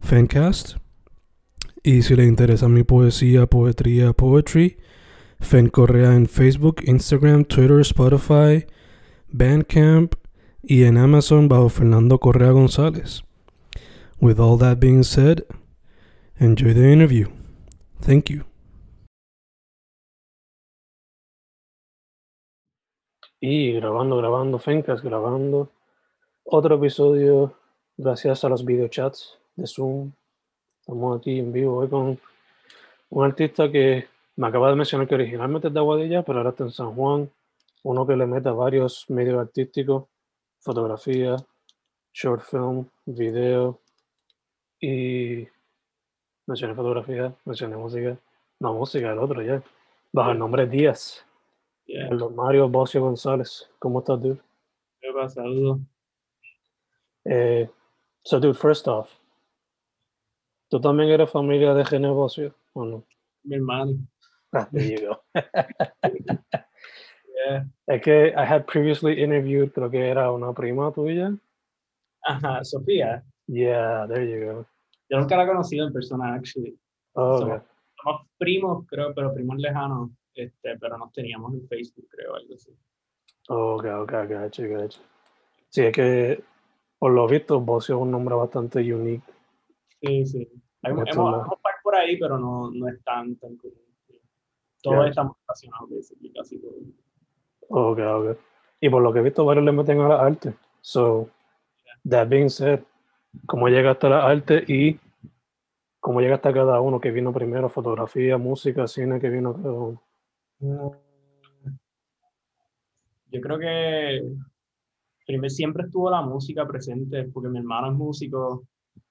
Fancast. Y si le interesa mi poesía, poetría, poetry, Fen Correa en Facebook, Instagram, Twitter, Spotify, Bandcamp y en Amazon bajo Fernando Correa González. With all that being said, enjoy the interview. Thank you. Y grabando, grabando, Fencas, grabando otro episodio gracias a los videochats de Zoom. Estamos aquí en vivo hoy con un artista que me acaba de mencionar que originalmente es de Aguadilla, pero ahora está en San Juan. Uno que le mete a varios medios artísticos, fotografía, short film, video y mencioné fotografía, mencioné música, no música, el otro ya, bajo el nombre Díaz. Yeah. Mario Bocio González. ¿Cómo estás, dude? ¿Qué pasa? Eh, so, dude, first off, ¿tú también eres familia de Gene Bocio o no? Mi hermano. Ah, there you go. Yeah. es que I had previously interviewed, creo que era una prima tuya. Ajá, Sofía. Yeah, there you go. Yo nunca la he conocido en persona, actually. Oh, Somos, okay. somos primos, creo, pero primos lejanos. Este, pero nos teníamos en Facebook, creo, algo así. Oh, okay, okay, gotcha, gotcha. Sí, es que por lo visto, Bocio es un nombre bastante unique. Sí, sí. Hay, hemos, hemos par por ahí, pero no, no es tan, tan común. Todos Ya. estamos relacionados, basically, casi todos. Okay, okay. Y por lo que he visto, varios le meten a la arte. So, that being said, ¿cómo llegaste a la arte y cómo llegaste a cada uno que vino primero? Fotografía, música, cine, que vino cada uno. Yo creo que primero siempre estuvo la música presente, porque mi hermano es músico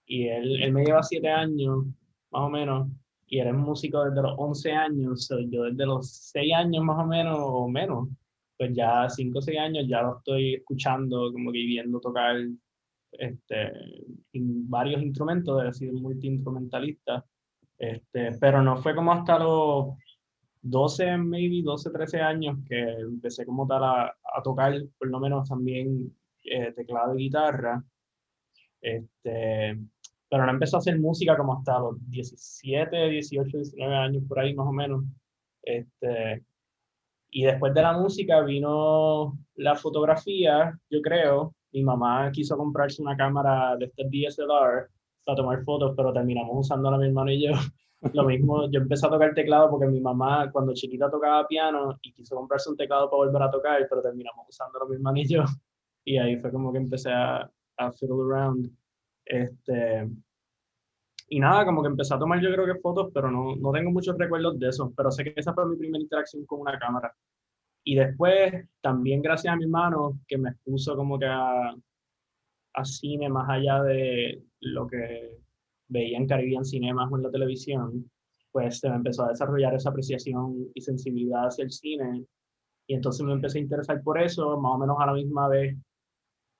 y él, él me lleva siete años, más o menos, y él es músico desde los 11 años, so yo desde los seis años más o menos, o menos, pues ya cinco o seis años ya lo estoy escuchando, como que viendo tocar este, varios instrumentos, he sido multiinstrumentalista, este, pero no fue como hasta los 12, maybe 12, 13 años que empecé como tal a, a tocar, por lo menos también eh, teclado y guitarra. Este, pero no empecé a hacer música como hasta los 17, 18, 19 años, por ahí más o menos. Este, y después de la música vino la fotografía, yo creo. Mi mamá quiso comprarse una cámara de estas DSLR para tomar fotos, pero terminamos usándola mi hermano y yo. Lo mismo, yo empecé a tocar teclado porque mi mamá cuando chiquita tocaba piano y quiso comprarse un teclado para volver a tocar, pero terminamos usándolo mi hermano y yo. Y ahí fue como que empecé a, a fiddle around. Este, y nada, como que empecé a tomar yo creo que fotos, pero no, no tengo muchos recuerdos de eso, pero sé que esa fue mi primera interacción con una cámara. Y después, también gracias a mi hermano, que me expuso como que a, a cine más allá de lo que veía en Caribbean Cinemas o en la televisión, pues se me empezó a desarrollar esa apreciación y sensibilidad hacia el cine. Y entonces me empecé a interesar por eso, más o menos a la misma vez,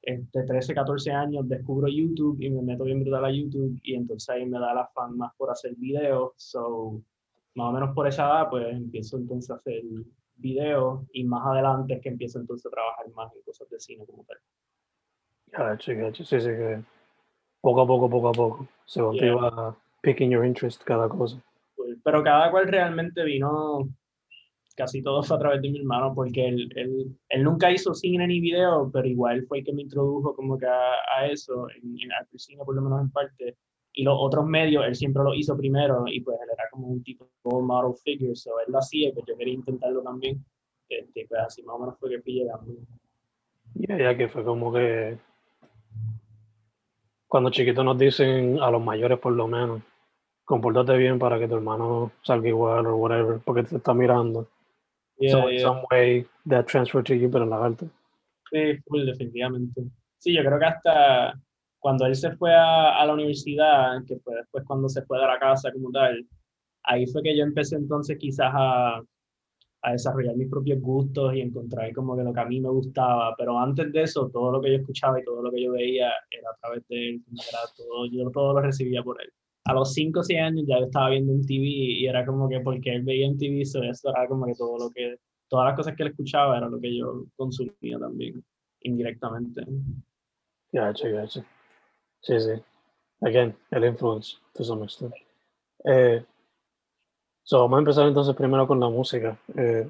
este, 13, 14 años, descubro YouTube y me meto bien brutal a YouTube y entonces ahí me da la fan más por hacer videos. So, más o menos por esa edad, pues empiezo entonces a hacer videos y más adelante es que empiezo entonces a trabajar más en cosas de cine como tal. Gotcha, gotcha. Sí, sí, que poco a poco, poco a poco, se Yeah. te iba picking your interest cada cosa. Pues, Pero cada cual realmente vino, casi todo fue a través de mi hermano, porque él, él, él nunca hizo cine ni video, pero igual fue el que me introdujo como que a, a eso, en, en al cine por lo menos en parte. y los otros medios, él siempre lo hizo primero y pues él era como un tipo de model figure, so él lo hacía pues yo quería intentarlo también. Este, pues así más o menos fue que fui llegando. Ya, ya que fue como que cuando chiquitos nos dicen, a los mayores por lo menos, compórtate bien para que tu hermano salga igual o whatever, porque te está mirando. Yeah, so, in yeah. some way, that transfer to you, pero en la alta. Sí, definitivamente. Sí, yo creo que hasta cuando él se fue a, a, la universidad, que fue después cuando se fue de la casa como tal, ahí fue que yo empecé entonces quizás a, a desarrollar mis propios gustos y encontrar como que lo que a mí me gustaba, pero antes de eso, todo lo que yo escuchaba y todo lo que yo veía era a través de él, era todo, yo todo lo recibía por él. A los 5 o 6 años ya yo estaba viendo un TV y era como que porque él veía en TV, so eso era como que todo lo que, todas las cosas que él escuchaba era lo que yo consumía también, indirectamente. Gotcha, gotcha. Sí, sí. Again, el influence, to some extent. Eh, so, vamos a empezar entonces primero con la música. Eh,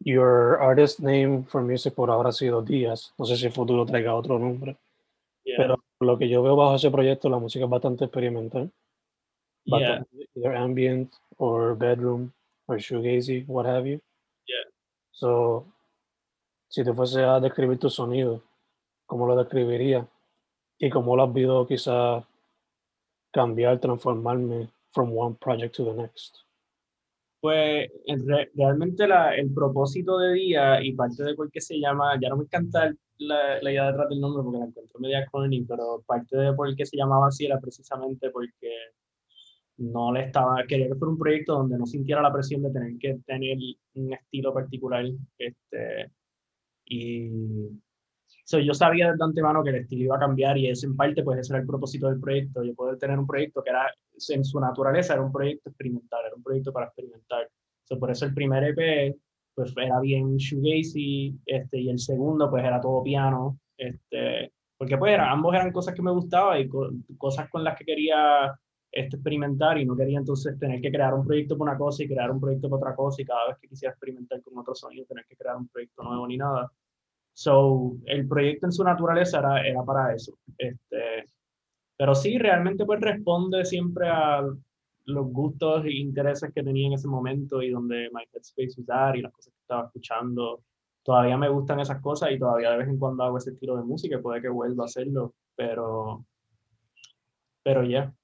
your artist name for music por ahora ha sido Díaz. No sé si el futuro traiga otro nombre. Yeah. Pero lo que yo veo bajo ese proyecto, la música es bastante experimental. Yeah. Bastante, either ambient or bedroom or shoegazy, what have you. Yeah. So, si te fuese a describir tu sonido, ¿cómo lo describiría? Y cómo lo has visto quizás cambiar, transformarme from one project to the next. Pues re realmente la, el propósito de día y parte de por qué se llama, ya no me encanta la, la idea detrás del nombre porque la encuentro media corny, pero parte de por qué se llamaba así era precisamente porque no le estaba, quería que fuera un proyecto donde no sintiera la presión de tener que tener un estilo particular. Este, y so, yo sabía de antemano que el estilo iba a cambiar y ese en parte pues ese era el propósito del proyecto, yo poder tener un proyecto que era en su naturaleza era un proyecto experimental, era un proyecto para experimentar. So, por eso el primer EP pues era bien shoegazy, este, y el segundo pues era todo piano, este, porque pues era, ambos eran cosas que me gustaban y co cosas con las que quería este, experimentar y no quería entonces tener que crear un proyecto por una cosa y crear un proyecto por otra cosa y cada vez que quisiera experimentar con otro sonido tener que crear un proyecto nuevo ni nada. So, el proyecto en su naturaleza era, era para eso. Este, pero sí, realmente pues responde siempre a los gustos e intereses que tenía en ese momento y donde my headspace usar y las cosas que estaba escuchando. Todavía me gustan esas cosas y todavía de vez en cuando hago ese estilo de música y puede que vuelva a hacerlo, pero pero ya. Yeah.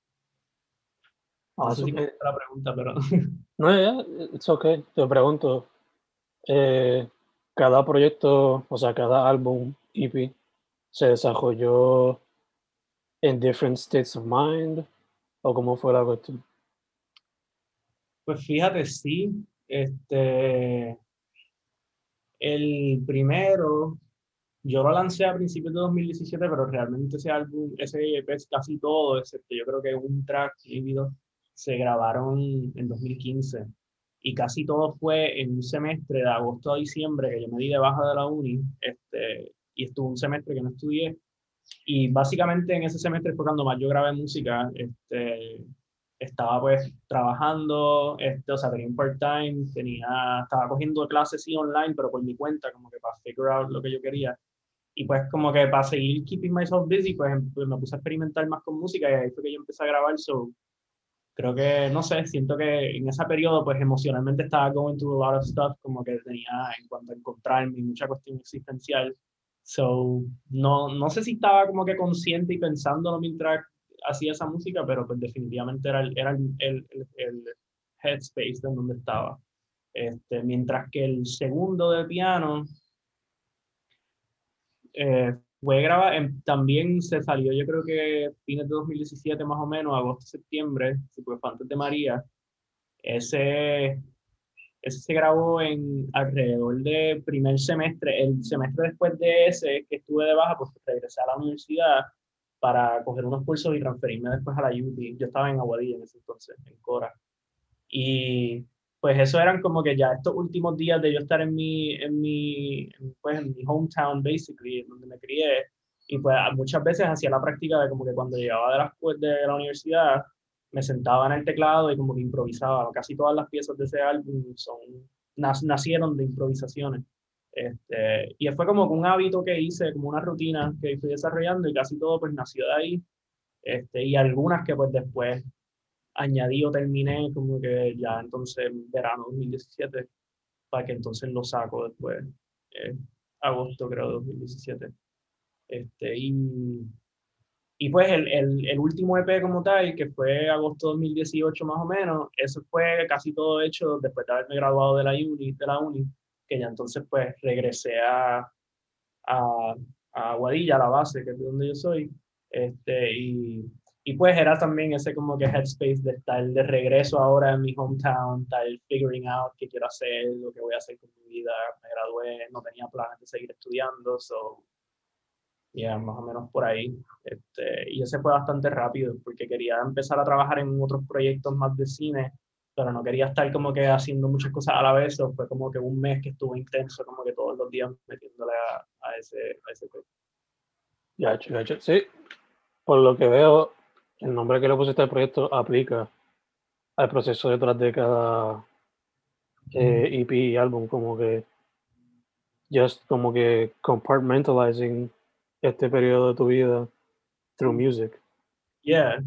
No sé si me la pregunta, pero... No, ya, yeah, it's okay. Te pregunto, eh, cada proyecto, o sea, cada álbum, EP, se desarrolló en different states of mind o cómo fue la cuestión? Pues fíjate, sí. Este, el primero, yo lo lancé a principios de 2017, pero realmente ese álbum, ese EP es casi todo, excepto yo creo que un track lívido se grabaron en 2015 y casi todo fue en un semestre de agosto a diciembre que yo me di de baja de la uni este, y estuve un semestre que no estudié y básicamente en ese semestre fue cuando más yo grabé música este, estaba pues trabajando este, o sea tenía un part-time tenía estaba cogiendo clases sí online pero por mi cuenta como que para figure out lo que yo quería y pues como que para seguir keeping myself busy pues, pues me puse a experimentar más con música y ahí fue que yo empecé a grabar so creo que, no sé, siento que en ese periodo, pues emocionalmente estaba going through a lot of stuff, como que tenía en cuanto a encontrarme, mucha cuestión existencial. So, no, no sé si estaba como que consciente y pensándolo mientras hacía esa música, pero pues definitivamente era el, era el, el, el, headspace en donde estaba. Este, mientras que el segundo de piano eh, fue grabado, también se salió, yo creo que fines de 2017 más o menos, agosto, septiembre, pues fue antes de María. Ese, ese se grabó en alrededor de primer semestre. El semestre después de ese que estuve de baja, pues regresé a la universidad para coger unos cursos y transferirme después a la UT. Yo estaba en Aguadilla en ese entonces, en Cora. Y pues eso eran como que ya estos últimos días de yo estar en mi, en mi, pues en mi hometown, basically, donde me crié, y pues muchas veces hacía la práctica de como que cuando llegaba de la, de la universidad, me sentaba en el teclado y como que improvisaba. Casi todas las piezas de ese álbum son, nacieron de improvisaciones. Este, y fue como un hábito que hice, como una rutina que fui desarrollando y casi todo pues nació de ahí. este, y algunas que pues después añadí o terminé como que ya entonces verano 2017, para que entonces lo saco después, eh, agosto creo de 2017. Este, y, y pues el, el, el, último EP como tal, que fue agosto 2018 más o menos, eso fue casi todo hecho después de haberme graduado de la uni, de la uni que ya entonces pues regresé a, a, a Guadilla, a la base, que es de donde yo soy, este, y, y pues era también ese como que headspace de estar de regreso ahora en mi hometown, estar figuring out qué quiero hacer, lo que voy a hacer con mi vida, me gradué, no tenía planes de seguir estudiando, so, ya más o menos por ahí. Este, y ese fue bastante rápido porque quería empezar a trabajar en otros proyectos más de cine pero no quería estar como que haciendo muchas cosas a la vez, o fue como que un mes que estuvo intenso, como que todos los días metiéndole a, a ese, a ese Ya, ya, ya, sí. Por lo que veo, el nombre que le pusiste al proyecto aplica al proceso detrás de cada eh, EP y álbum, como que just como que compartmentalizing este periodo de tu vida through music. Yeah.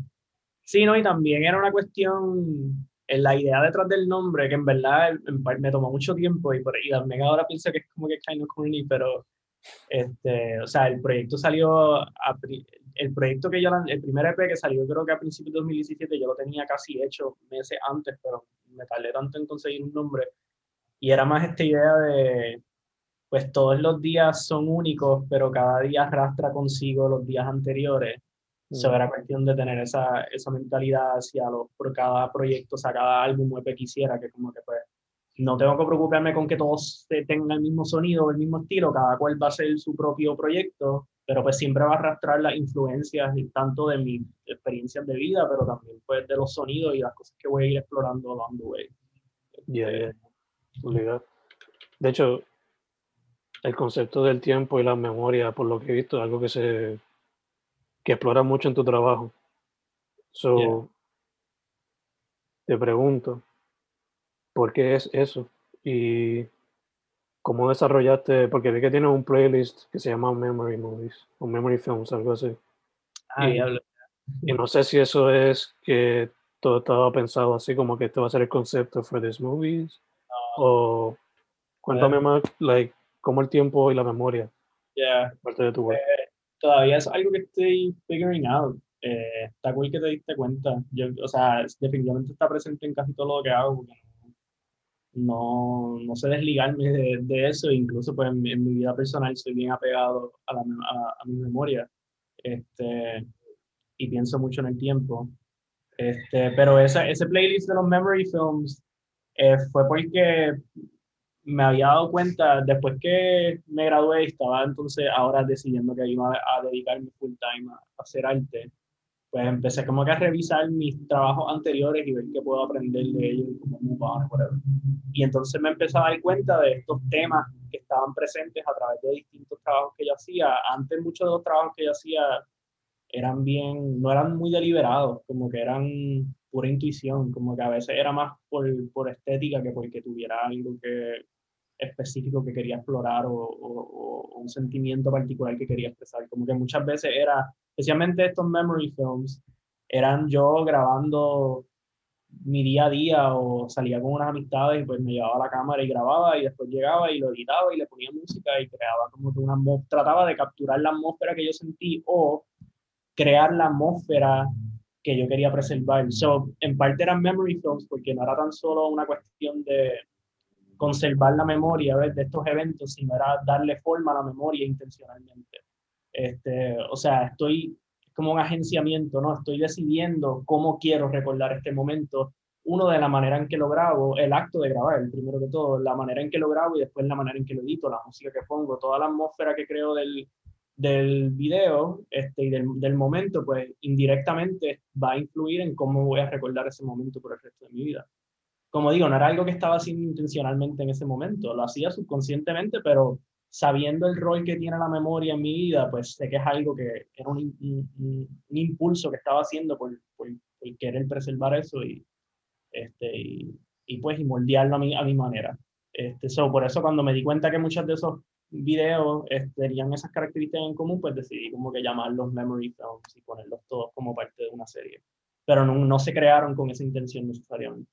Sí, no, y también era una cuestión la idea detrás del nombre, que en verdad me tomó mucho tiempo y, por, y también ahora pienso que es como que kind of corny, pero este, o sea, el proyecto salió, a, el proyecto que yo, el primer EP que salió creo que a principios de 2017, yo lo tenía casi hecho meses antes, pero me tardé tanto en conseguir un nombre. Y era más esta idea de, pues todos los días son únicos, pero cada día arrastra consigo los días anteriores. Mm. era cuestión de tener esa, esa mentalidad hacia los, por cada proyecto, o sea, cada álbum que quisiera, que como que pues no tengo que preocuparme con que todos tengan el mismo sonido, el mismo estilo, cada cual va a ser su propio proyecto, pero pues siempre va a arrastrar las influencias tanto de mis experiencias de vida, pero también pues de los sonidos y las cosas que voy a ir explorando along the way. Yeah, yeah. De hecho, el concepto del tiempo y la memoria, por lo que he visto, es algo que se que exploras mucho en tu trabajo. So, te pregunto, ¿por qué es eso? Y cómo desarrollaste, porque vi que tienes un playlist que se llama Memory Movies o Memory Films, algo así. Ah, y, y no sé si eso es que todo estaba pensado así como que este va a ser el concepto for these movies o cuéntame más like cómo el tiempo y la memoria yeah. parte de tu work. Eh, todavía es algo que estoy figuring out. Eh, está cool que te diste cuenta. Yo, o sea, definitivamente está presente en casi todo lo que hago. no, no sé desligarme de, de, eso. Incluso pues en, mi vida personal soy bien apegado a, la, a, mi memoria. Este, y pienso mucho en el tiempo. Este, pero esa, ese playlist de los memory films eh, fue porque me había dado cuenta, después que me gradué, estaba entonces ahora decidiendo que iba a, dedicarme full time a, hacer arte, pues empecé como que a revisar mis trabajos anteriores y ver qué puedo aprender de ellos y cómo move whatever. Y entonces me empecé a dar cuenta de estos temas que estaban presentes a través de distintos trabajos que yo hacía. Antes muchos de los trabajos que yo hacía eran bien, no eran muy deliberados, como que eran pura intuición, como que a veces era más por, por estética que porque tuviera algo que, específico que quería explorar o, o, un sentimiento particular que quería expresar. Como que muchas veces era, especialmente estos memory films, eran yo grabando mi día a día o salía con unas amistades y pues me llevaba la cámara y grababa y después llegaba y lo editaba y le ponía música y creaba como que una trataba de capturar la atmósfera que yo sentí o crear la atmósfera que yo quería preservar. So, en parte eran memory films porque no era tan solo una cuestión de conservar la memoria de estos eventos, sino era darle forma a la memoria intencionalmente. Este, o sea, estoy como un agenciamiento, ¿no? Estoy decidiendo cómo quiero recordar este momento. Uno, de la manera en que lo grabo, el acto de grabar, el primero de todo, la manera en que lo grabo y después la manera en que lo edito, la música que pongo, toda la atmósfera que creo del, del video este, y del, del, momento, pues indirectamente va a influir en cómo voy a recordar ese momento por el resto de mi vida como digo, no era algo que estaba haciendo intencionalmente en ese momento, lo hacía subconscientemente, pero sabiendo el rol que tiene la memoria en mi vida, pues sé que es algo que era un, un, impulso que estaba haciendo por, por, querer preservar eso y, este, y, y, pues y moldearlo a mi, a mi manera. Este, so, por eso cuando me di cuenta que muchos de esos videos este, tenían esas características en común, pues decidí como que llamarlos memory films y ponerlos todos como parte de una serie. Pero no, no se crearon con esa intención necesariamente.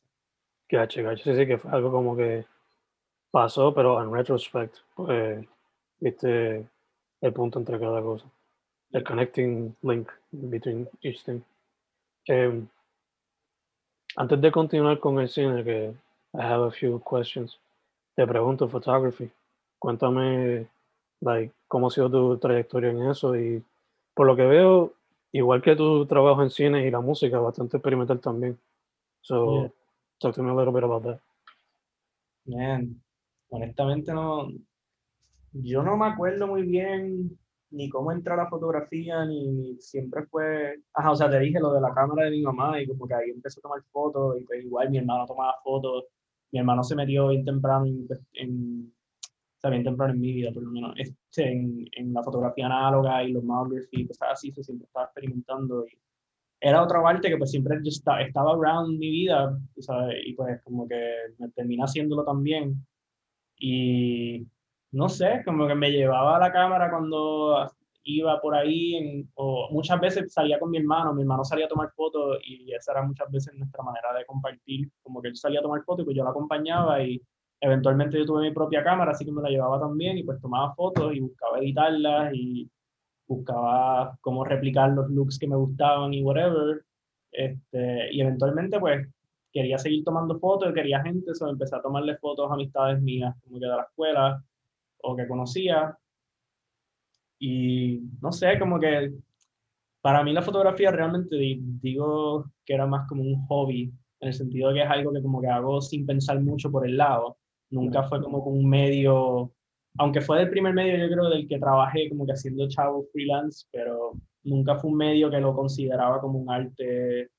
Gacho, gacho. Sí, sí, que fue algo como que pasó, pero en retrospect, pues, viste el punto entre cada cosa. El connecting link between each thing. Em, antes de continuar con el cine, que I have a few questions, te pregunto, photography. Cuéntame, like, cómo ha sido tu trayectoria en eso y por lo que veo, igual que tu trabajo en cine y la música, bastante experimental también. So, Yeah. Talk to me a little bit about that. Man, honestamente no, yo no me acuerdo muy bien ni cómo entró a la fotografía, ni, ni siempre fue, ajá, o sea, te dije lo de la cámara de mi mamá y como que ahí empezó a tomar fotos y pues igual mi hermano tomaba fotos, mi hermano se metió bien temprano en, en- o sea, bien temprano en mi vida por lo menos, este, en, en la fotografía análoga y los monography y cosas así, so siempre estaba experimentando y era otra parte que pues siempre yo esta- estaba around mi vida, ¿sabes? Y pues como que me terminé haciéndolo también. Y no sé, como que me llevaba la cámara cuando iba por ahí, en- o muchas veces salía con mi hermano, mi hermano salía a tomar fotos y esa era muchas veces nuestra manera de compartir, como que él salía a tomar fotos y pues yo la acompañaba y eventualmente yo tuve mi propia cámara, así que me la llevaba también y pues tomaba fotos y buscaba editarlas y buscaba cómo replicar los looks que me gustaban y whatever. Este, y eventualmente, pues, quería seguir tomando fotos, quería gente, so empecé a tomarle fotos a amistades mías, como que de la escuela o que conocía. Y no sé, como que para mí la fotografía realmente di- digo que era más como un hobby, en el sentido de que es algo que como que hago sin pensar mucho por el lado. Nunca fue como un medio, aunque fue del primer medio yo creo del que trabajé como que haciendo chavo freelance, pero nunca fue un medio que lo consideraba como un arte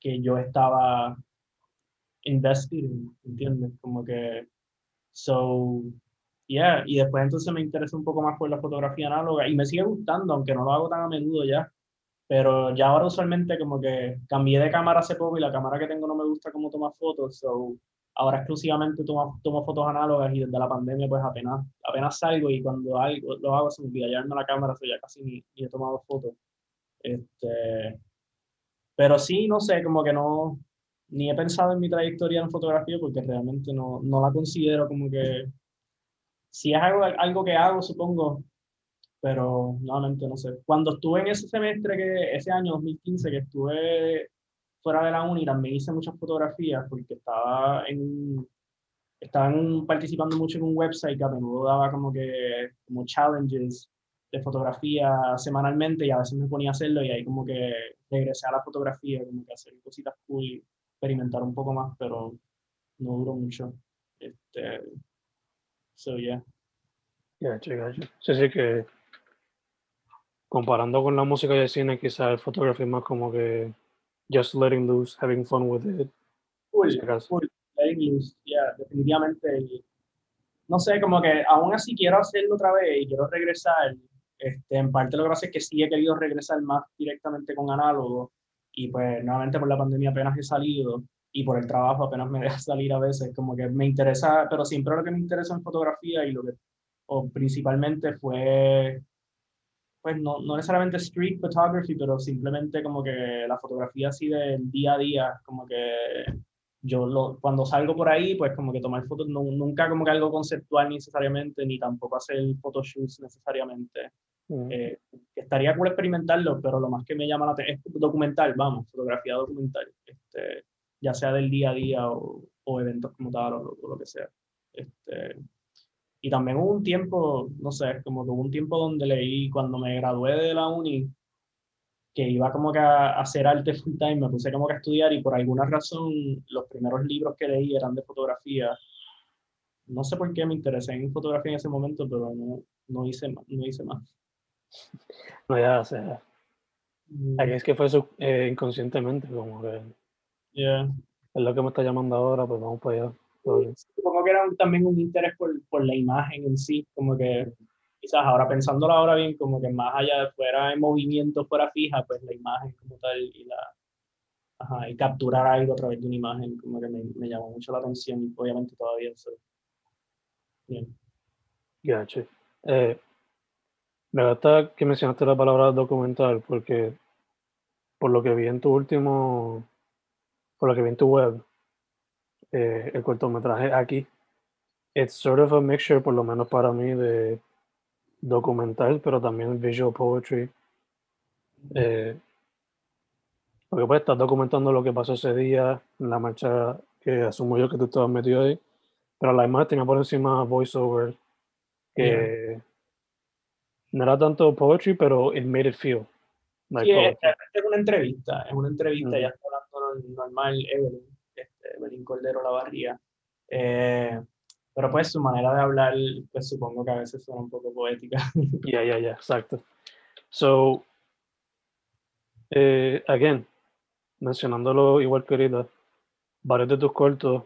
que yo estaba invested in, ¿entiendes? Como que, so, yeah, y después entonces me interesé un poco más por la fotografía análoga y me sigue gustando, aunque no lo hago tan a menudo ya, pero ya ahora usualmente como que cambié de cámara hace poco y la cámara que tengo no me gusta cómo toma fotos, so ahora exclusivamente tomo, tomo fotos análogas y desde la pandemia pues apenas, apenas salgo y cuando algo, lo hago se me olvida llevarme la cámara, so ya casi ni, ni he tomado fotos. Este, pero sí, no sé, como que no, ni he pensado en mi trayectoria en fotografía porque realmente no, no la considero como que, si es algo, algo que hago, supongo, pero nuevamente no sé. Cuando estuve en ese semestre, que ese año 2015, que estuve fuera de la uni, también hice muchas fotografías porque estaba en estaban participando mucho en un website que a menudo daba como que como challenges de fotografía semanalmente y a veces me ponía a hacerlo y ahí como que regresé a la fotografía, como que hacer cositas cool, experimentar un poco más, pero no duró mucho. Este, so yeah. Gacho, gacho. Sí, sí que comparando con la música y el cine, quizás el fotografía es más como que just letting loose, having fun with it. Cool, cool, letting loose, yeah, definitivamente. no sé, como que aún así quiero hacerlo otra vez y quiero regresar. Este, en parte lo que pasa es que sí he querido regresar más directamente con análogo y pues nuevamente por la pandemia apenas he salido y por el trabajo apenas me deja salir a veces, como que me interesa, pero siempre lo que me interesa en fotografía y lo que, o principalmente fue, pues no, no necesariamente street photography, pero simplemente como que la fotografía así del día a día, como que yo lo, cuando salgo por ahí, pues como que tomar fotos, no- nunca como que algo conceptual necesariamente, ni tampoco hacer photoshoots necesariamente. Mm. Eh, estaría cool experimentarlo, pero lo más que me llama la atención es documental, vamos, fotografía documental, este, ya sea del día a día o, o eventos como tal o, lo- o lo que sea. Este, y también hubo un tiempo, no sé, como que hubo un tiempo donde leí cuando me gradué de la uni, que iba como que a hacer arte full time, me puse como que a estudiar y por alguna razón los primeros libros que leí eran de fotografía. No sé por qué me interesé en fotografía en ese momento, pero no, no hice, no hice más. No, ya, o sea, Mm, es que fue eh, inconscientemente, como que yeah. es lo que me está llamando ahora, pues vamos para allá. Todo que era un- también un interés por, por la imagen en sí, como que quizás ahora pensándolo ahora bien, como que más allá de fuera en movimiento, fuera fija, pues la imagen como tal y la ajá, y capturar algo a través de una imagen, como que me, me llamó mucho la atención y obviamente todavía eso. Bien. Gacho. Eh, me gusta que mencionaste la palabra documental porque por lo que vi en tu último, por lo que vi en tu web, eh, el cortometraje aquí, it's sort of a mixture, por lo menos para mí, de documental, pero también visual poetry. Eh, porque pues estás documentando lo que pasó ese día la marcha que asumo yo que tú estabas metido ahí, pero la imagen tenía por encima voiceover que no era tanto poetry, pero it made it feel. Like sí, es, una entrevista, es una entrevista, mm. ya está hablando normal, Evelyn, este, Evelyn Cordero La Barría. Eh, pero pues su manera de hablar, pues supongo que a veces suena un poco poética. Ya, ya, ya, exacto. So, eh, again, mencionándolo igual que ahorita, varios de tus cortos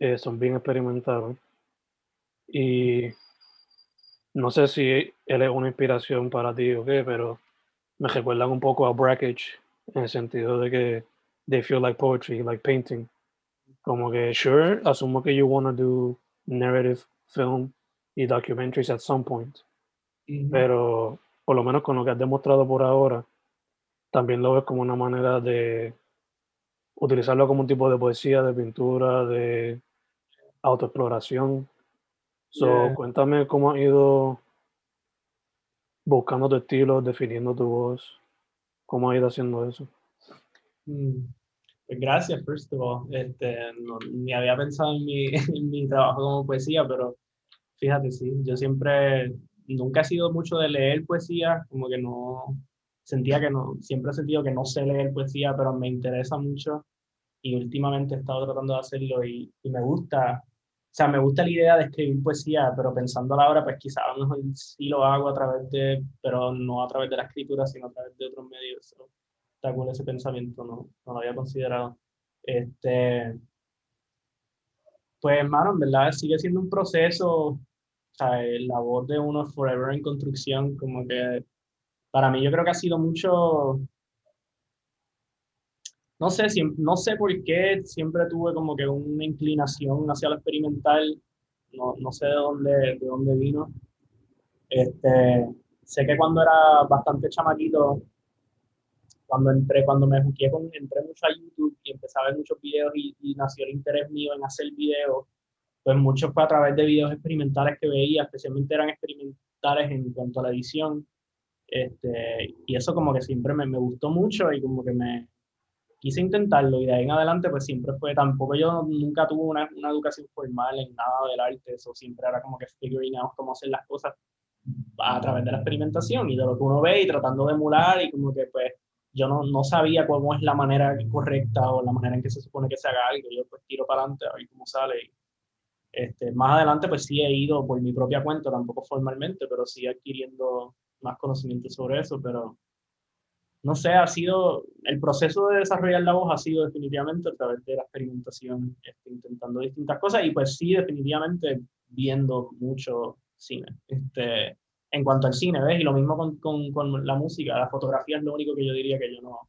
eh, son bien experimentados. Y no sé si él es una inspiración para ti o qué, pero me recuerdan un poco a Brackage en el sentido de que they feel like poetry, like painting. Como que, sure, asumo que you want to do narrative film y documentaries at some point. Pero por lo menos con lo que has demostrado por ahora, también lo ves como una manera de utilizarlo como un tipo de poesía, de pintura, de autoexploración. So, cuéntame cómo has ido buscando tu estilo, definiendo tu voz, cómo has ido haciendo eso. Mm. Pues gracias, first of all. Este, ni había pensado en mi, en mi trabajo como poesía, pero fíjate, sí, yo siempre, nunca he sido mucho de leer poesía, como que no, sentía que no, siempre he sentido que no sé leer poesía, pero me interesa mucho y últimamente he estado tratando de hacerlo y, y me gusta, o sea, me gusta la idea de escribir poesía, pero pensando a la hora, pues quizás a lo mejor sí lo hago a través de, pero no a través de la escritura, sino a través de otros medios. Está ese pensamiento, no, no lo había considerado. Este, pues, hermano, en verdad sigue siendo un proceso, sea, la voz de uno forever en construcción, como que para mí yo creo que ha sido mucho, no sé, no sé por qué siempre tuve como que una inclinación hacia lo experimental, no, no sé de dónde, de dónde vino. Este, sé que cuando era bastante chamaquito, cuando entré, cuando me jugué con, entré mucho a YouTube y empecé a ver muchos videos y, y, nació el interés mío en hacer videos, pues mucho fue a través de videos experimentales que veía, especialmente eran experimentales en cuanto a la edición, este, y eso como que siempre me, me, gustó mucho y como que me quise intentarlo y de ahí en adelante pues siempre fue, tampoco yo nunca tuve una, una educación formal en nada del arte, eso siempre era como que figuring out cómo hacer las cosas a través de la experimentación y de lo que uno ve y tratando de emular y como que pues yo no, no sabía cómo es la manera correcta o la manera en que se supone que se haga algo, yo pues tiro para adelante a ver cómo sale este, más adelante pues sí he ido por mi propia cuenta, tampoco formalmente, pero sí adquiriendo más conocimiento sobre eso, pero no sé, ha sido, el proceso de desarrollar la voz ha sido definitivamente a través de la experimentación, este, intentando distintas cosas y pues sí, definitivamente viendo mucho cine. Este, en cuanto al cine, ¿ves? Y lo mismo con, con, con, la música, la fotografía es lo único que yo diría que yo no,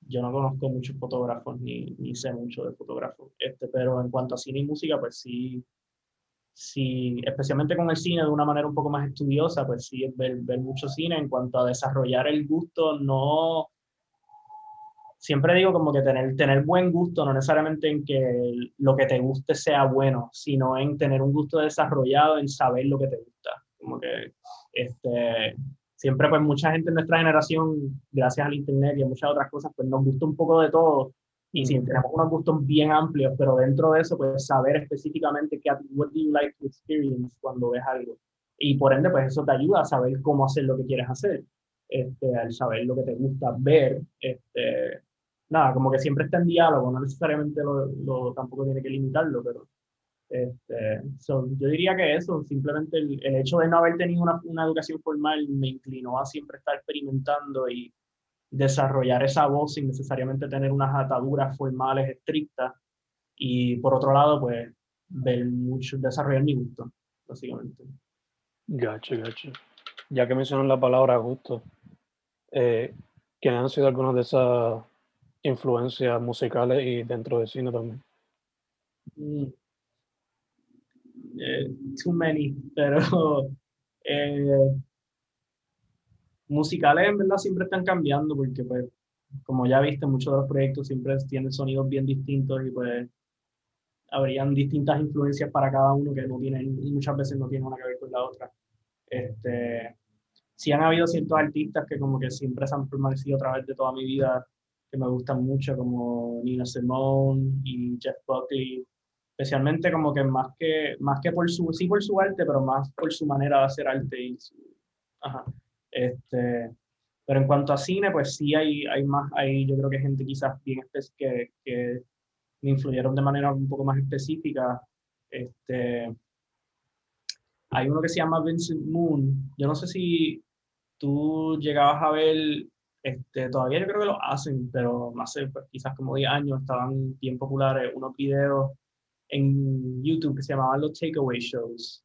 yo no conozco muchos fotógrafos ni, ni sé mucho de fotógrafos, este, pero en cuanto a cine y música, pues sí, sí, especialmente con el cine de una manera un poco más estudiosa, pues sí, ver, ver mucho cine en cuanto a desarrollar el gusto, no, siempre digo como que tener, tener buen gusto, no necesariamente en que lo que te guste sea bueno, sino en tener un gusto desarrollado, en saber lo que te gusta. Como que este, siempre pues mucha gente en nuestra generación, gracias al internet y a muchas otras cosas, pues nos gusta un poco de todo y si tenemos unos gustos bien amplios, pero dentro de eso, pues saber específicamente qué, what do you like to experience cuando ves algo. Y por ende, pues eso te ayuda a saber cómo hacer lo que quieres hacer, este, al saber lo que te gusta ver. Este, nada, como que siempre está en diálogo, no necesariamente lo, lo tampoco tiene que limitarlo, pero este, yo diría que eso, simplemente el, el, hecho de no haber tenido una, una educación formal me inclinó a siempre estar experimentando y desarrollar esa voz sin necesariamente tener unas ataduras formales estrictas. Y por otro lado, pues, ver mucho, desarrollar mi gusto, básicamente. Gacho, gacho. Ya que mencionan la palabra gusto, eh, ¿quiénes han sido algunas de esas influencias musicales y dentro del cine también? Mm. Eh, too many, pero eh, musicales en verdad siempre están cambiando porque pues como ya viste muchos de los proyectos siempre tienen sonidos bien distintos y pues habrían distintas influencias para cada uno que no tienen y muchas veces no tienen una que ver con la otra. Este, sí han habido ciertos artistas que como que siempre se han permanecido a través de toda mi vida que me gustan mucho como Nina Simone y Jeff Buckley especialmente como que más que más que por su sí por su arte pero más por su manera de hacer arte y su, ajá, este pero en cuanto a cine pues sí hay hay más hay yo creo que gente quizás bien que, que me influyeron de manera un poco más específica. Este hay uno que se llama Vincent Moon. Yo no sé si tú llegabas a ver este, todavía yo creo que lo hacen, pero hace pues, quizás como 10 años estaban bien populares unos videos en YouTube que se llamaban los Takeaway Shows,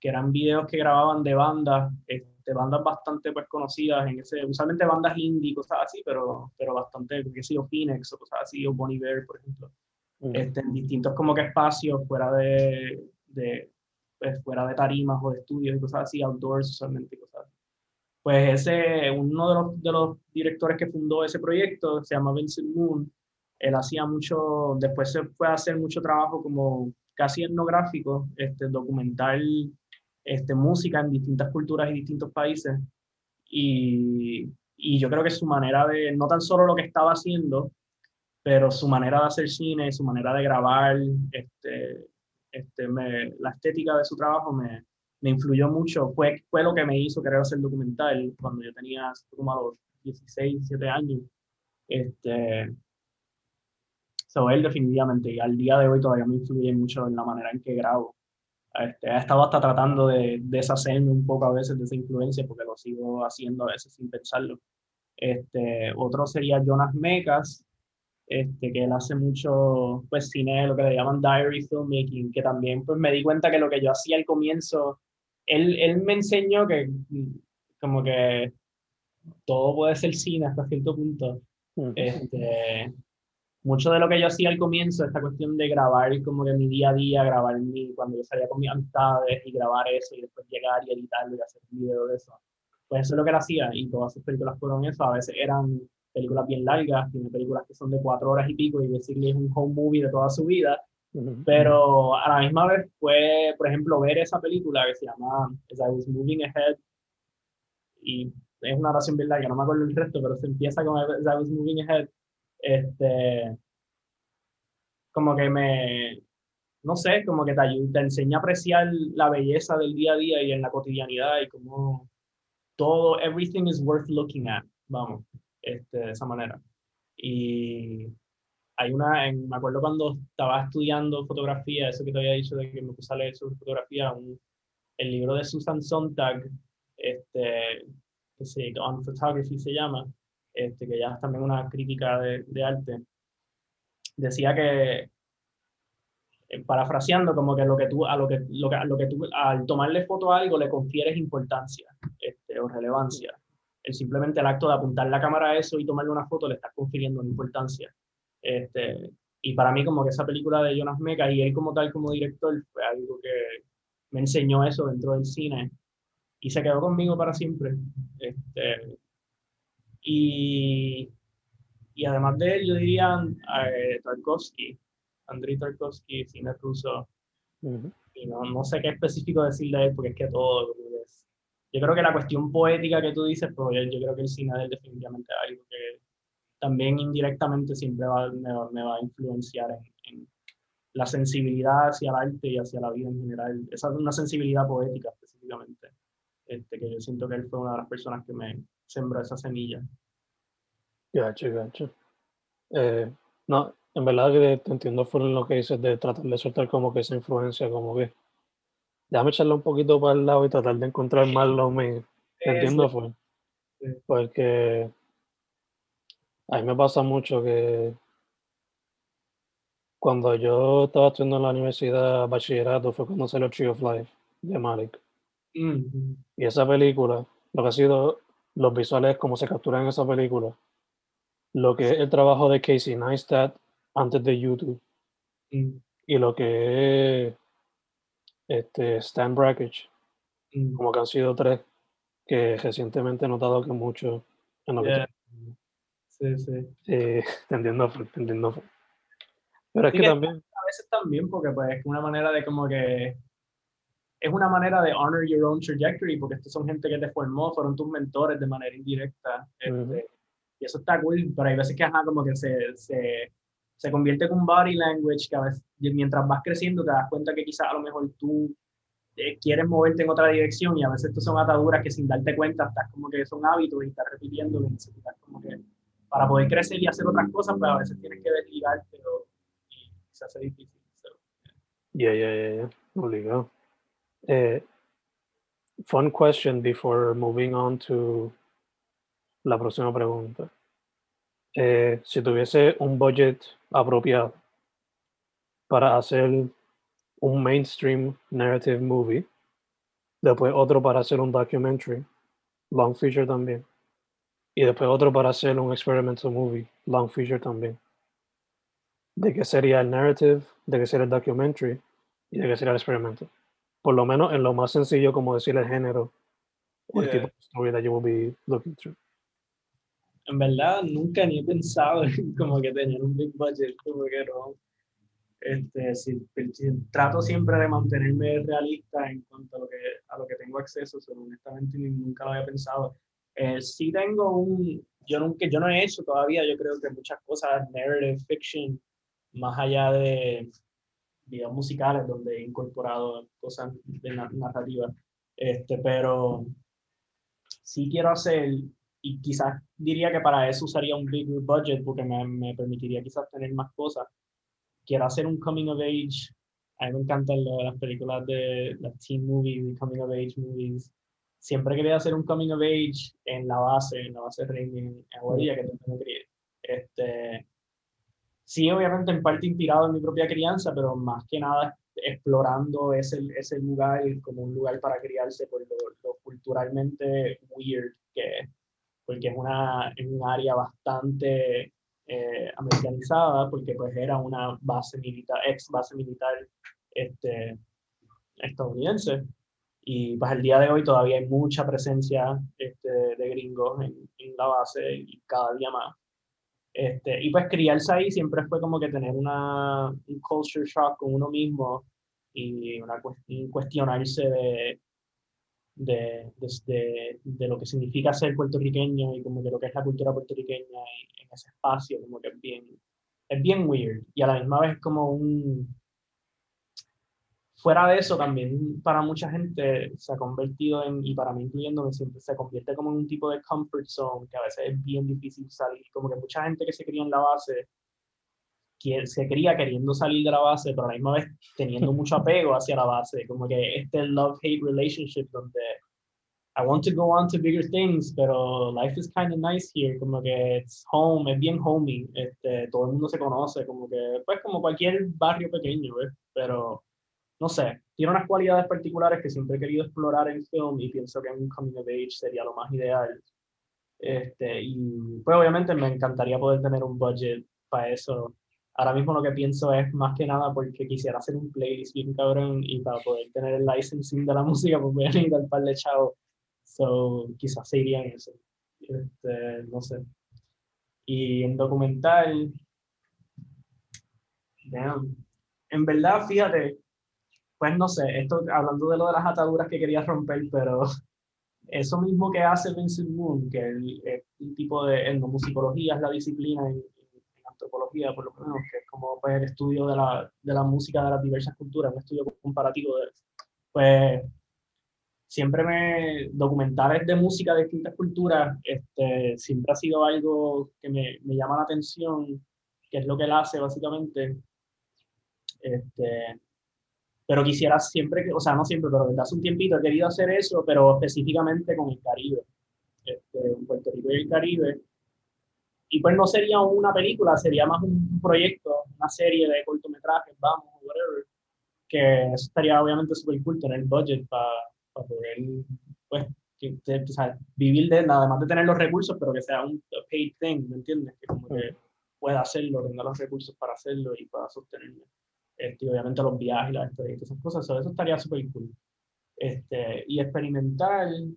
que eran videos que grababan de bandas, este, bandas bastante pues, conocidas, en ese, usualmente bandas indie, cosas así, pero, pero bastante, que sé yo, Phoenix o cosas así, o Bonnie Bear, por ejemplo, mm. este, en distintos como que espacios fuera de, de pues, fuera de tarimas o de estudios y cosas así, outdoors usualmente, cosas así. Pues ese, uno de los, de los directores que fundó ese proyecto se llama Vincent Moon, él hacía mucho, después se fue a hacer mucho trabajo como casi etnográfico, este, documental este, música en distintas culturas y distintos países. Y, y, yo creo que su manera de, no tan solo lo que estaba haciendo, pero su manera de hacer cine, su manera de grabar, este, este, me, la estética de su trabajo me, me influyó mucho. Fue, fue lo que me hizo querer hacer documental cuando yo tenía como a los 16, 17 años. Este, So, él definitivamente, y al día de hoy todavía me influye mucho en la manera en que grabo. Este, he estado hasta tratando de deshacerme un poco a veces de esa influencia porque lo sigo haciendo a veces sin pensarlo. Este, otro sería Jonas Mekas, este, que él hace mucho pues, cine, lo que le llaman diary filmmaking, que también pues, me di cuenta que lo que yo hacía al comienzo, él, él me enseñó que como que todo puede ser cine hasta cierto punto. Este, mucho de lo que yo hacía al comienzo, esta cuestión de grabar como que mi día a día, grabar mi, cuando yo salía con mis amistades y grabar eso y después llegar y editarlo y hacer un video de eso. Pues eso es lo que él hacía y todas sus películas fueron eso. A veces eran películas bien largas, tiene películas que son de cuatro horas y pico y decirle es un home movie de toda su vida. Pero a la misma vez fue, por ejemplo, ver esa película que se llama As I Was Moving Ahead y es una oración bien larga, no me acuerdo el resto, pero se empieza con As I Was Moving Ahead este, como que me, no sé, como que te, te enseña a apreciar la belleza del día a día y en la cotidianidad y como todo, everything is worth looking at, vamos, este, de esa manera. Y hay una, me acuerdo cuando estaba estudiando fotografía, eso que te había dicho de que me puse a leer sobre fotografía, un, el libro de Susan Sontag, este, que se, On Photography se llama, este, que ya es también una crítica de, de arte, decía que, eh, parafraseando, como que lo que tú, a lo que, lo que, lo que tú, al tomarle foto a algo le confieres importancia este, o relevancia. El, simplemente el acto de apuntar la cámara a eso y tomarle una foto le estás confiriendo una importancia. Este, y para mí como que esa película de Jonas Meca y él como tal como director fue algo que me enseñó eso dentro del cine y se quedó conmigo para siempre. Este, y, y además de él, yo diría eh, Tarkovsky, Andrei Tarkovsky, cine ruso. Y no, no, sé qué específico decir de él, porque es que todo. Es, yo creo que la cuestión poética que tú dices, pues yo, creo que el cine de él definitivamente es algo que también indirectamente siempre va, me, me, va a influenciar en, en, la sensibilidad hacia el arte y hacia la vida en general. Esa es una sensibilidad poética específicamente, este, que yo siento que él fue una de las personas que me, sembró esa semilla. Gacho, gacho. Eh, no, en verdad que te entiendo por lo que dices de tratar de soltar como que esa influencia, como que déjame echarle un poquito para el lado y tratar de encontrar más lo mío. entiendo fue. Porque a mí me pasa mucho que cuando yo estaba estudiando en la universidad bachillerato fue cuando salió Tree of Life de Malik. Y esa película, lo que ha sido los visuales, como se capturan en esa película, lo que es el trabajo de Casey Neistat antes de YouTube mm. y lo que es este, Stan Brackage, Mm, como que han sido tres que recientemente he notado que mucho en lo que yeah. Sí, sí. eh, full. Pero es que que- también, A veces también, porque pues es una manera de como que es una manera de honor your own trajectory, porque estos son gente que te formó, fueron tus mentores de manera indirecta. este, Ujú. Y eso está cool, pero hay veces que ajá, como que se, se, se convierte en un body language que a veces, y mientras vas creciendo te das cuenta que quizás a lo mejor tú eh, quieres moverte en otra dirección y a veces estos son ataduras que sin darte cuenta estás como que son hábitos y estás repitiendo que necesitas como que para poder crecer y hacer otras cosas, pues a veces tienes que desligarte y se hace difícil. yeah, yeah, yeah, obligado. Eh, fun question before moving on to la próxima pregunta. Eh, si tuviese un budget apropiado para hacer un mainstream narrative movie, después otro para hacer un documentary, long feature también, y después otro para hacer un experimental movie, long feature también. ¿De qué sería el narrative? ¿De qué sería el documentary? ¿Y de qué sería el experimental? Por lo menos en lo más sencillo como decir el género o el Yeah. tipo de story that you will be looking through. En verdad, nunca ni he pensado en como que tener un big budget, como que no. Este, si- si- trato siempre de mantenerme realista en cuanto a lo que, a lo que tengo acceso, pero honestamente nunca lo había pensado. Eh, sí tengo un, yo nunca, yo no he hecho todavía, yo creo que muchas cosas, narrative fiction, más allá de videos musicales donde he incorporado cosas de na- narrativa, este, pero sí quiero hacer, y quizás diría que para eso usaría un bigger budget porque me, me permitiría quizás tener más cosas. Quiero hacer un coming of age. A mí me encantan las películas de las teen movies coming of age movies. Siempre quería hacer un coming of age en la base, en la base Raimi, en Aguadilla, que me crié. Este, sí, obviamente en parte inspirado en mi propia crianza, pero más que nada explorando ese, ese lugar como un lugar para criarse por lo, culturalmente weird que es, porque es, una, un área bastante eh, americanizada, porque pues era una base militar, ex base militar este, estadounidense. Y pues al día de hoy todavía hay mucha presencia este, de gringos en, en la base y cada día más. Este, y pues criarse ahí siempre fue como que tener una, un culture shock con uno mismo y una, cues- un cuestionarse de, de, de- de lo que significa ser puertorriqueño y como de lo que es la cultura puertorriqueña y- en ese espacio, como que es bien, es bien weird. Y a la misma vez como un... Fuera de eso, también para mucha gente se ha convertido en, y para mí incluyéndome, siempre se convierte como en un tipo de comfort zone que a veces es bien difícil salir. Como que mucha gente que se cría en la base, se cría queriendo salir de la base, pero a la misma vez teniendo mucho apego hacia la base. Como que este love-hate relationship donde I want to go on to bigger things, pero life is kind of nice here, como que it's home, es bien homey, este, todo el mundo se conoce, como que, pues como cualquier barrio pequeño, ¿ves? Pero no sé, tiene unas cualidades particulares que siempre he querido explorar en film y pienso que un coming of age sería lo más ideal. Este, y pues obviamente me encantaría poder tener un budget para eso. Ahora mismo lo que pienso es más que nada porque quisiera hacer un playlist bien cabrón y para poder tener el licensing de la música pues voy a necesitar un par de chavos. So, quizás se iría en eso. Este, no sé. Y en documental, damn. En verdad, fíjate, pues no sé, esto hablando de lo de las ataduras que quería romper, pero eso mismo que hace Vincent Moon, que el, el tipo de etnomusicología es la disciplina en, en antropología, por lo menos, que es como pues, el estudio de la, de la música de las diversas culturas, un estudio comparativo de pues siempre me documentales de música de distintas culturas este, siempre ha sido algo que me, me llama la atención que es lo que él hace básicamente. Este, pero quisiera siempre, que, o sea, no siempre, pero desde hace un tiempito he querido hacer eso, pero específicamente con el Caribe, este, Puerto Rico y el Caribe. Y pues no sería una película, sería más un proyecto, una serie de cortometrajes, vamos, whatever, que eso estaría obviamente súper cool tener el budget para poder, pues, que, que, o sea, vivir de, además de tener los recursos, pero que sea un paid thing, ¿me entiendes? Que como que pueda hacerlo, tenga los recursos para hacerlo y pueda sostenerme. Este, y obviamente los viajes y las estadísticas, esas cosas, eso estaría súper cool. Este, y experimental,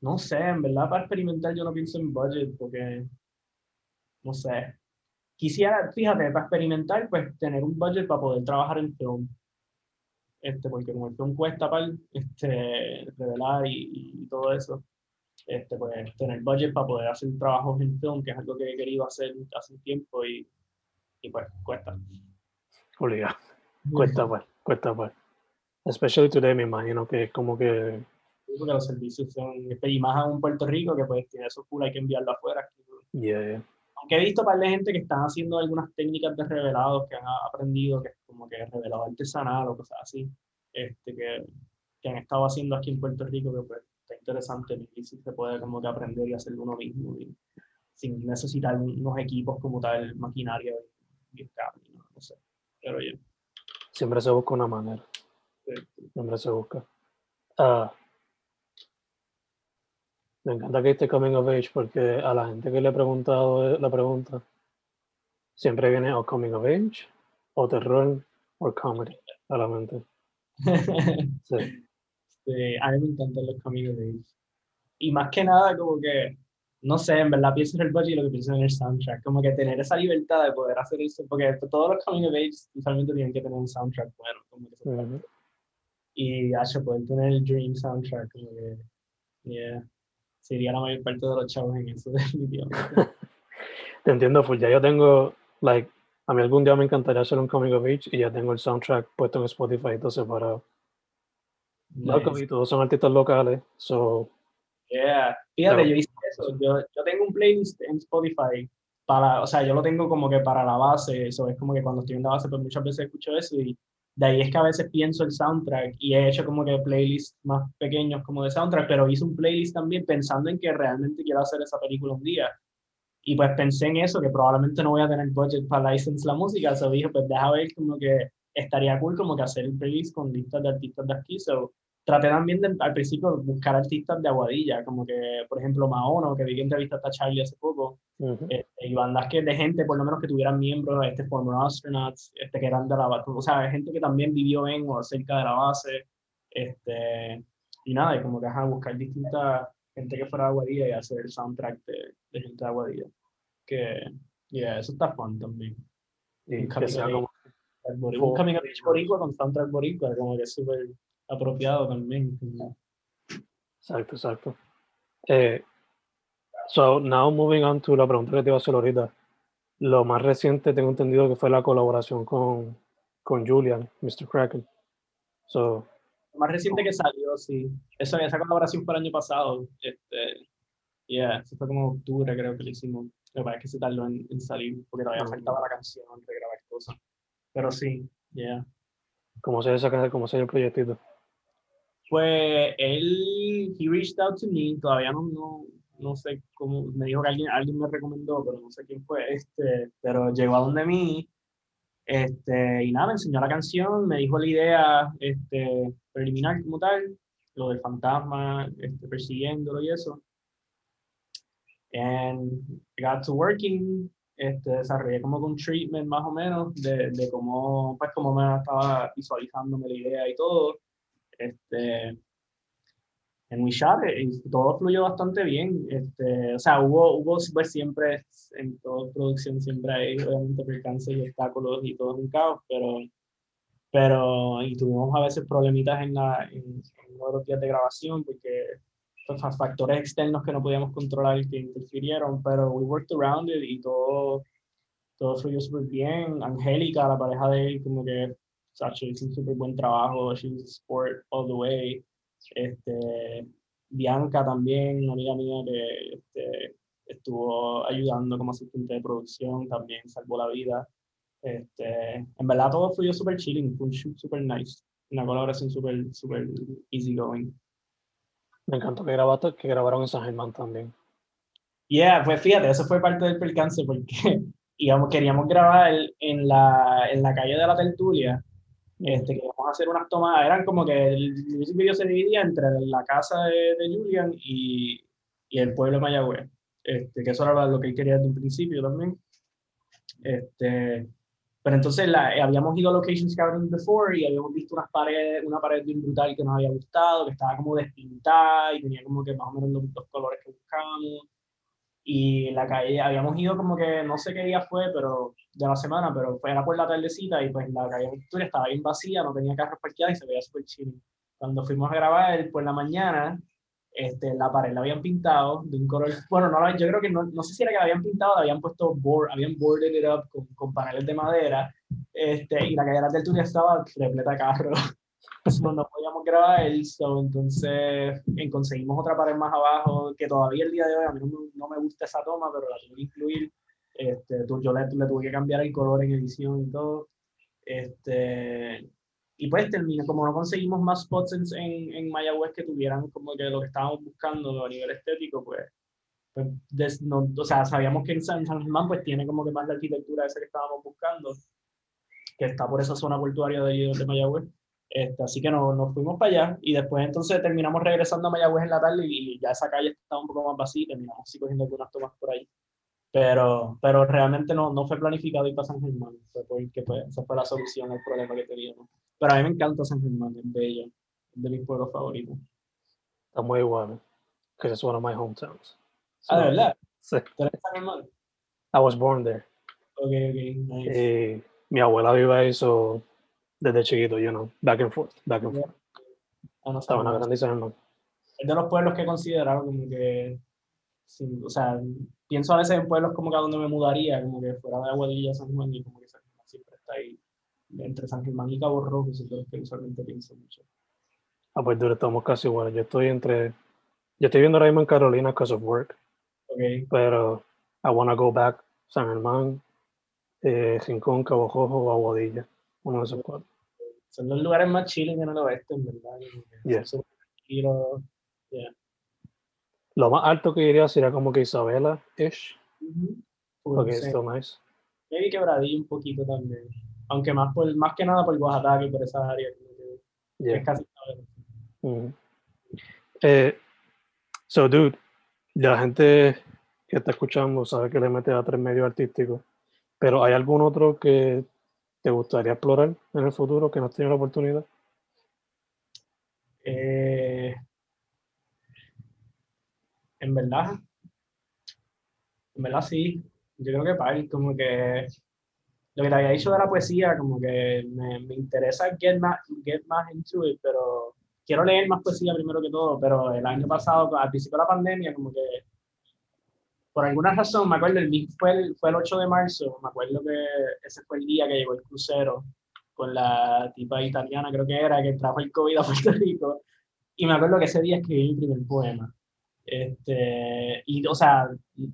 no sé, en verdad para experimentar yo no pienso en budget porque, no sé, quisiera, fíjate, para experimentar, pues tener un budget para poder trabajar en film. Este, porque como el film cuesta para este, revelar y, y, todo eso, este, pues tener budget para poder hacer trabajos en film, que es algo que he querido hacer hace un tiempo y, y pues cuesta. Julia, cuesta pues, cuesta pues. Especially today, me imagino que es como que... Porque los servicios son, y más aún en Puerto Rico, que pues tiene eso full, hay que enviarlo afuera. Yeah, Aunque he visto para de gente que están haciendo algunas técnicas de revelados que han aprendido, que es como que revelado artesanal o cosas así, este, que, que han estado haciendo aquí en Puerto Rico, que pues está interesante y si se puede como que aprender y hacerlo uno mismo y sin necesitar unos equipos como tal, maquinaria y, y no, no sé. Pero ya. Siempre se busca una manera. Siempre se busca. Uh, me encanta que esté Coming of Age porque a la gente que le he preguntado la pregunta siempre viene o Coming of Age o terror o comedy a la mente. sí. sí. A mí me encantan los Coming of Age. Y más que nada como que no sé, en verdad pienso en el budget y lo que pienso en el soundtrack, como que tener esa libertad de poder hacer eso, porque todos los coming of age usualmente tienen que tener un soundtrack bueno, como que uh -huh. y Asha poder tener el Dream soundtrack, como que, yeah, sería la mayor parte de los chavos en eso, definitivamente. Te entiendo, pues ya yo tengo, like, a mí algún día me encantaría hacer un coming of age y ya tengo el soundtrack puesto en Spotify, todo separado. Nice. todos son artistas locales, so... Yeah, fíjate, no. yo hice eso. Yo, yo tengo un playlist en Spotify para, o sea, yo lo tengo como que para la base, eso es como que cuando estoy en la base, pues muchas veces escucho eso y de ahí es que a veces pienso el soundtrack y he hecho como que playlists más pequeños como de soundtrack, pero hice un playlist también pensando en que realmente quiero hacer esa película un día. Y pues pensé en eso, que probablemente no voy a tener budget para license la música, so dije, pues deja ver como que estaría cool como que hacer un playlist con listas de artistas de aquí, so traté también de, al principio buscar artistas de Aguadilla, como que, por ejemplo, Maono, que vi que entrevistaste a Charlie hace poco, uh -huh. este, y bandas que de gente, por lo menos que tuvieran miembros, este, former astronauts, este, que eran de la base, o sea, gente que también vivió en o cerca de la base, este, y nada, y como que ajá, buscar distintas gente que fuera de Aguadilla y hacer el soundtrack de, de gente de Aguadilla, que, yeah, eso está fun también. Y como... Un coming of age boricua con soundtrack boricua, como que es súper apropiado también. Exacto, exacto. Eh, so, now moving on to la pregunta que te iba a hacer ahorita. Lo más reciente tengo entendido que fue la colaboración con, con Julian, Mr. Kraken. So, lo más reciente que salió, sí. Eso, esa colaboración fue el año pasado. Este, yeah, eso fue como octubre, creo que lo hicimos. Me parece que se tardó en, en salir porque todavía faltaba la canción, de grabar cosas. Pero sí, yeah. ¿Cómo se esa cómo se el proyectito? Pues él, he reached out to me, todavía no, no, no sé cómo, me dijo que alguien, alguien me recomendó, pero no sé quién fue, este, pero llegó a donde mí, este, y nada, me enseñó la canción, me dijo la idea, este, preliminar como tal, lo del fantasma, este, persiguiéndolo y eso. And got to working, este, desarrollé como un treatment más o menos de, de cómo, pues, cómo me estaba visualizándome la idea y todo este, en mi shot y todo fluyó bastante bien. Este, o sea, hubo, hubo pues, siempre, en toda producción siempre hay obviamente percances y obstáculos y todo es un caos, pero, pero y tuvimos a veces problemitas en, la, en, en los días de grabación porque pues, factores externos que no podíamos controlar que interfirieron, pero we worked around it y todo, todo fluyó súper bien. Angélica, la pareja de él, como que Sacho hizo un súper buen trabajo, she was sport all the way. Este, Bianca también, una amiga mía que este, estuvo ayudando como asistente de producción, también salvó la vida. Este, en verdad todo fluyó súper chilling, fue un shoot súper nice, una colaboración súper super easy going. Me encantó que, grabaste, que grabaron en San Germán también. Yeah, pues fíjate, eso fue parte del percance porque íbamos, queríamos grabar en la, en la calle de la Tertulia, este, que vamos a hacer unas tomas, eran como que el, el video se dividía entre la casa de, de Julian y, y, el pueblo de Mayagüez, este, que eso era lo que él quería desde un principio también. Este, pero entonces la, eh, habíamos ido a Location Scouting before y habíamos visto unas paredes, una pared bien brutal que nos había gustado, que estaba como despintada y tenía como que más o menos los, colores que buscábamos. Y la calle, habíamos ido como que, no sé qué día fue, pero de la semana, pero fue, era por la tardecita y pues la calle Victoria estaba bien vacía, no tenía carros parqueados y se veía súper chido. Cuando fuimos a grabar por la mañana, este, la pared la habían pintado de un color, bueno, no, yo creo que no, no sé si era que la habían pintado, la habían puesto board, habían boarded it up con, con paneles de madera, este, y la calle del túnel estaba repleta de carros. No, no podíamos grabar eso, entonces en, conseguimos otra pared más abajo, que todavía el día de hoy a mí no, no me gusta esa toma, pero la tuve que incluir. Este, yo le, le, tuve que cambiar el color en edición y todo. Este, y pues termina, como no conseguimos más spots en, en, en, Mayagüez que tuvieran como que lo que estábamos buscando a nivel estético, pues, pues no, o sea, sabíamos que en San, Germán pues tiene como que más la arquitectura esa que estábamos buscando, que está por esa zona portuaria de, de Mayagüez. Este, así que nos, nos fuimos para allá y después entonces terminamos regresando a Mayagüez en la tarde y, ya esa calle estaba un poco más vacía y terminamos así cogiendo algunas tomas por ahí. Pero, pero realmente no, no fue planificado ir para San Germán, fue porque pues, esa fue la solución al problema que teníamos. Pero a mí me encanta San Germán, es bello, es de mis pueblos favoritos. Está muy bueno, because it's one of my hometowns. So, ah, ¿de verdad? Sí. ¿Tú eres San Germán? I was born there. Ok, ok, nice. Y mi abuela vive ahí, so, desde chiquito, you know, back and forth, back and forth. Ah, no, Estaba una. Es de los pueblos que he considerado como que, o sea, pienso a veces en pueblos como que a donde me mudaría, como que fuera de Aguadilla, San Juan, y como que San Germán siempre está ahí entre San Germán y Cabo Rojo, eso es lo que usualmente pienso mucho. Ah, pues duro, estamos casi iguales. Yo estoy entre. Yo estoy viendo ahora mismo en Carolina because of work. Okay. Pero I want to go back San Germán, eh, Rincón, Cabo Rojo o Aguadilla. Uno de esos cuatro. Son los lugares más chiles en el oeste, en verdad. Yes. Tranquilo. Yeah. Lo más alto que iría sería como que Isabela-ish. Uh -huh. Porque es so nice. Maybe quebradillo un poquito también. Aunque más, por, más que nada por Oaxaca y por esa área. Que Yeah. Es casi. Mm. Eh, so, dude, la gente que está escuchando sabe que le mete a tres medios artísticos, pero ¿hay algún otro que te gustaría explorar en el futuro que no has tenido la oportunidad? Eh, en verdad, en verdad sí. Yo creo que para como que lo que te había dicho de la poesía, como que me, me interesa get más, get más into it, pero quiero leer más poesía primero que todo, pero el año pasado, al principio de la pandemia, como que por alguna razón, me acuerdo, el, fue, el, fue el 8 de marzo, me acuerdo que ese fue el día que llegó el crucero con la tipa italiana, creo que era, que trajo el COVID a Puerto Rico, y me acuerdo que ese día escribí mi primer poema. Este, y, o sea,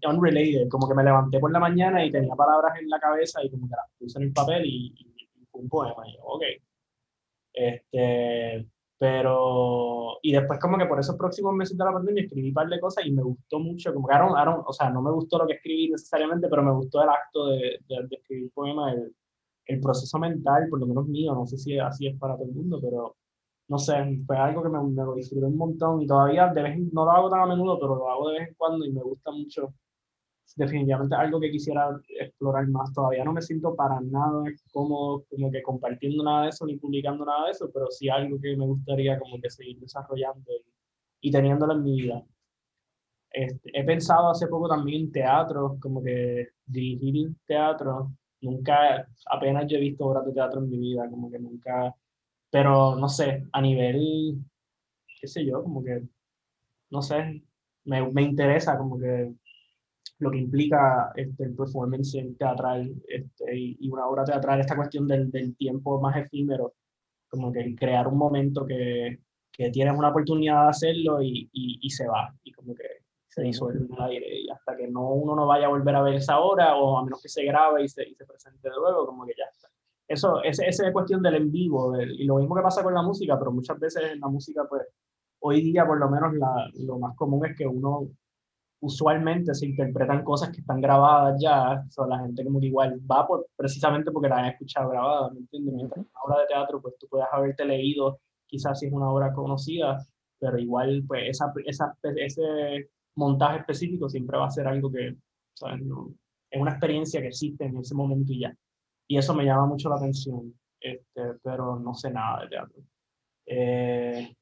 unrelated, como que me levanté por la mañana y tenía palabras en la cabeza y como que las puse en el papel y, y, y un poema. Y yo, ok. Este, pero, y después como que por esos próximos meses de la pandemia escribí un par de cosas y me gustó mucho, como que I don't, o sea, no me gustó lo que escribí necesariamente, pero me gustó el acto de, de, de escribir poema, el, el proceso mental, por lo menos mío, no sé si así es para todo el mundo, pero no sé, fue algo que me, me lo disfruté un montón y todavía de vez, no lo hago tan a menudo, pero lo hago de vez en cuando y me gusta mucho. Definitivamente algo que quisiera explorar más. Todavía no me siento para nada como, como que compartiendo nada de eso ni publicando nada de eso, pero sí algo que me gustaría como que seguir desarrollando y, y teniéndolo en mi vida. Este, he pensado hace poco también en teatro, como que dirigir teatro. Nunca, apenas yo he visto obras de teatro en mi vida, como que nunca pero no sé, a nivel, qué sé yo, como que, no sé, me, me interesa como que lo que implica este, el performance teatral este, y, y, una obra teatral, esta cuestión del, del, tiempo más efímero, como que crear un momento que, que tienes una oportunidad de hacerlo y, y, y, se va, y como que se disuelve en el aire, y hasta que no, uno no vaya a volver a ver esa obra, o a menos que se grabe y se, y se presente de luego, como que ya está. Eso, esa es cuestión del en vivo, del, y lo mismo que pasa con la música, pero muchas veces en la música, pues, hoy día por lo menos la, lo más común es que uno usualmente se interpretan cosas que están grabadas ya, o sea, la gente como que igual va por, precisamente porque la han escuchado grabada, ¿me entiendes? Mientras una obra de teatro, pues tú puedes haberte leído, quizás si es una obra conocida, pero igual, pues, esa, esa, ese montaje específico siempre va a ser algo que, ¿sabes? No, es una experiencia que existe en ese momento y ya. y eso me llama mucho la atención, este, pero no sé nada de teatro. Eh,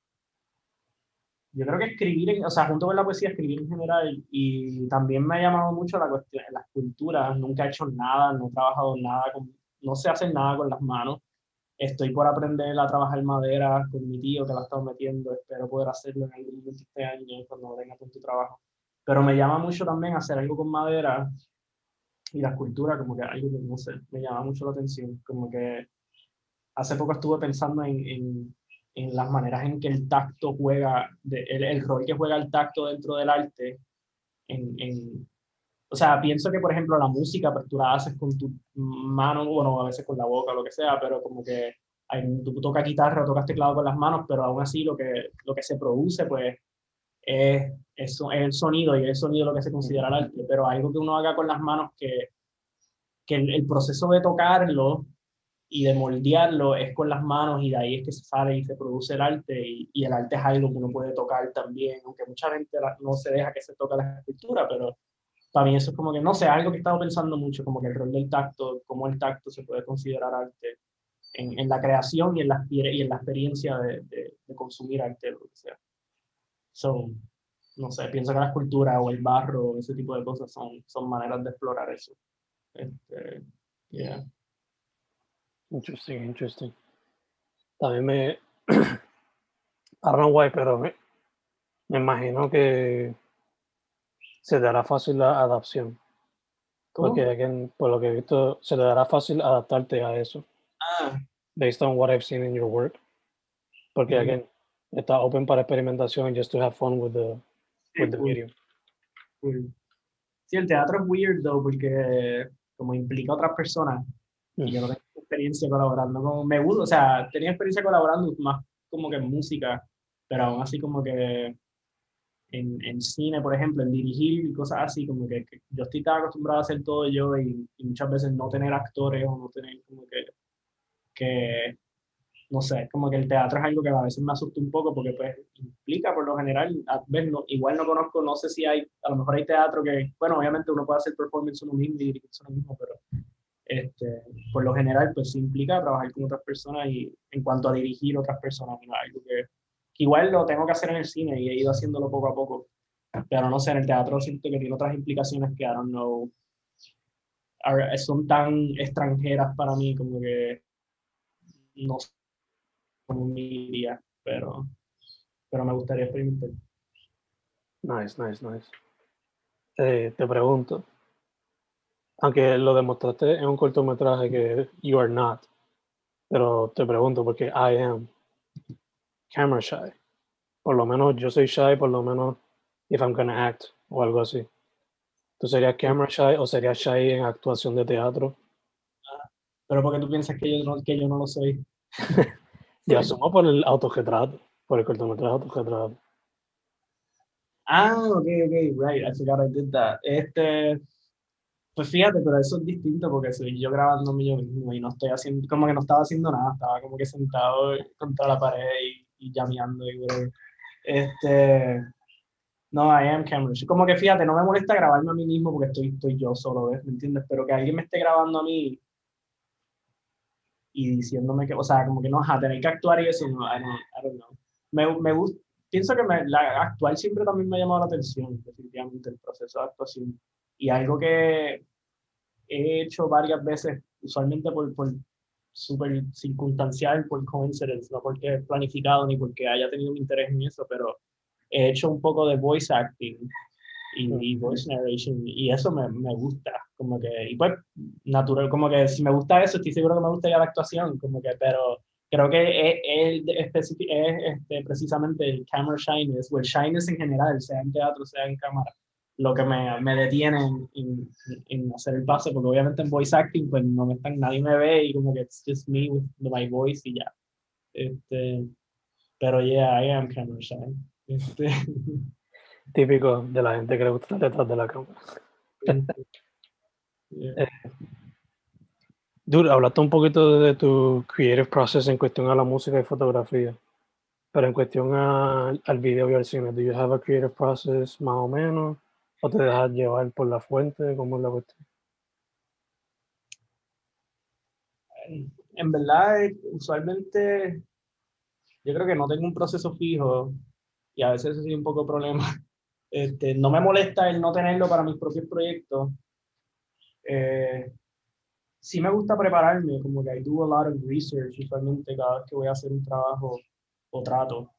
yo creo que escribir, o sea, junto con la poesía, escribir en general, y también me ha llamado mucho la cuestión, las culturas, nunca he hecho nada, no he trabajado nada, con, no sé hacer nada con las manos, estoy por aprender a trabajar madera con mi tío que la ha estado metiendo, espero poder hacerlo en algún momento este año cuando venga con tu trabajo, pero me llama mucho también hacer algo con madera y la escultura, como que algo que no sé, me llama mucho la atención, como que hace poco estuve pensando en, en en las maneras en que el tacto juega, de, el, rol que juega el tacto dentro del arte. En, en, o sea, pienso que, por ejemplo, la música, pues tú la haces con tu mano, bueno, a veces con la boca, lo que sea, pero como que tú tocas guitarra tocas teclado con las manos, pero aún así lo que, lo que se produce, pues, es, es, el sonido y el sonido lo que se considera el arte, pero algo que uno haga con las manos que, que el proceso de tocarlo y de moldearlo es con las manos y de ahí es que se sale y se produce el arte y, y el arte es algo que uno puede tocar también, aunque mucha gente no se deja que se toque la escultura, pero también eso es como que, no sé, algo que he estado pensando mucho, como que el rol del tacto, cómo el tacto se puede considerar arte en, en la creación y en la, y en la experiencia de, de, consumir arte, lo que sea. So, no sé, pienso que la escultura o el barro, ese tipo de cosas son, son maneras de explorar eso. Este, yeah. Interesting, interesting. También me. I don't know why, pero me, me imagino que se dará fácil la adaptación. Porque again, por lo que he visto, se te dará fácil adaptarte a eso. Ah. Based on what I've seen in your work. Porque, mm -hmm. again, está open para experimentación just to have fun with the, with the. Cool. Sí, el teatro es weird, though, porque como implica a otras personas, y yo no tengo experiencia colaborando con, me gusta, o sea, tenía experiencia colaborando más como que en música, pero aún así como que en, en cine, por ejemplo, en dirigir y cosas así, como que, que yo estoy tan acostumbrado a hacer todo yo y, y, muchas veces no tener actores o no tener como que, que, no sé, como que el teatro es algo que a veces me asusta un poco porque pues implica por lo general, a ver, no, igual no conozco, no sé si hay, a lo mejor hay teatro que, bueno, obviamente uno puede hacer performance uno mismo y dirigirse uno mismo, pero este, por lo general, pues se implica trabajar con otras personas y en cuanto a dirigir otras personas, algo que, que, igual lo tengo que hacer en el cine y he ido haciéndolo poco a poco, pero no sé, en el teatro siento que tiene otras implicaciones que I don't know, are, son tan extranjeras para mí como que no sé cómo me iría, pero, pero me gustaría experimentar. Nice, nice, nice. Eh, te pregunto, aunque lo demostraste en un cortometraje que you are not, pero te pregunto porque I am camera shy. Por lo menos yo soy shy, por lo menos if I'm gonna act o algo así. ¿Tú serías camera shy o serías shy en actuación de teatro? Ah, pero porque tú piensas que yo no, que yo no lo soy. yo asumo por el autorretrato, por el cortometraje autorretrato. Ah, ok, ok, right, I forgot I did that. Este, pues fíjate, pero eso es distinto porque soy yo grabándome yo mismo y no estoy haciendo, como que no estaba haciendo nada, estaba como que sentado contra la pared y, y llameando y. Este, no, I am camera. Como que fíjate, no me molesta grabarme a mí mismo porque estoy, estoy yo solo, ¿ves? ¿Me entiendes? Pero que alguien me esté grabando a mí y diciéndome que, o sea, como que no, a tener que actuar y eso, no, I don't, I don't know. Me, me gusta, pienso que me, la, actual siempre también me ha llamado la atención, definitivamente, el proceso de actuación y algo que he hecho varias veces, usualmente por, por súper circunstancial, por coincidence, no porque he planificado ni porque haya tenido un interés en eso, pero he hecho un poco de voice acting y, y voice narration y eso me, me, gusta, como que, y pues natural, como que si me gusta eso, estoy seguro que me gusta ya la actuación, como que, pero creo que es, es, es este, precisamente el camera shyness, o el shyness en general, sea en teatro, sea en cámara, lo que me, me detiene en, en, hacer el paso, porque obviamente en voice acting, pues no me están, nadie me ve y como que it's just me with my voice y ya. Este, pero yeah, I am camera shy. Este. Típico de la gente que le gusta estar detrás de la cámara. yeah. eh, dude, hablaste un poquito de tu creative process en cuestión a la música y fotografía. Pero en cuestión a, al video y al cine, ¿do you have a creative process más o menos? ¿O te dejas llevar por la fuente? ¿Cómo es la cuestión? en verdad, usualmente yo creo que no tengo un proceso fijo y a veces eso es un poco problema. Este, no me molesta el no tenerlo para mis propios proyectos. Eh, sí me gusta prepararme, como que I do a lot of research usualmente cada vez que voy a hacer un trabajo o trato.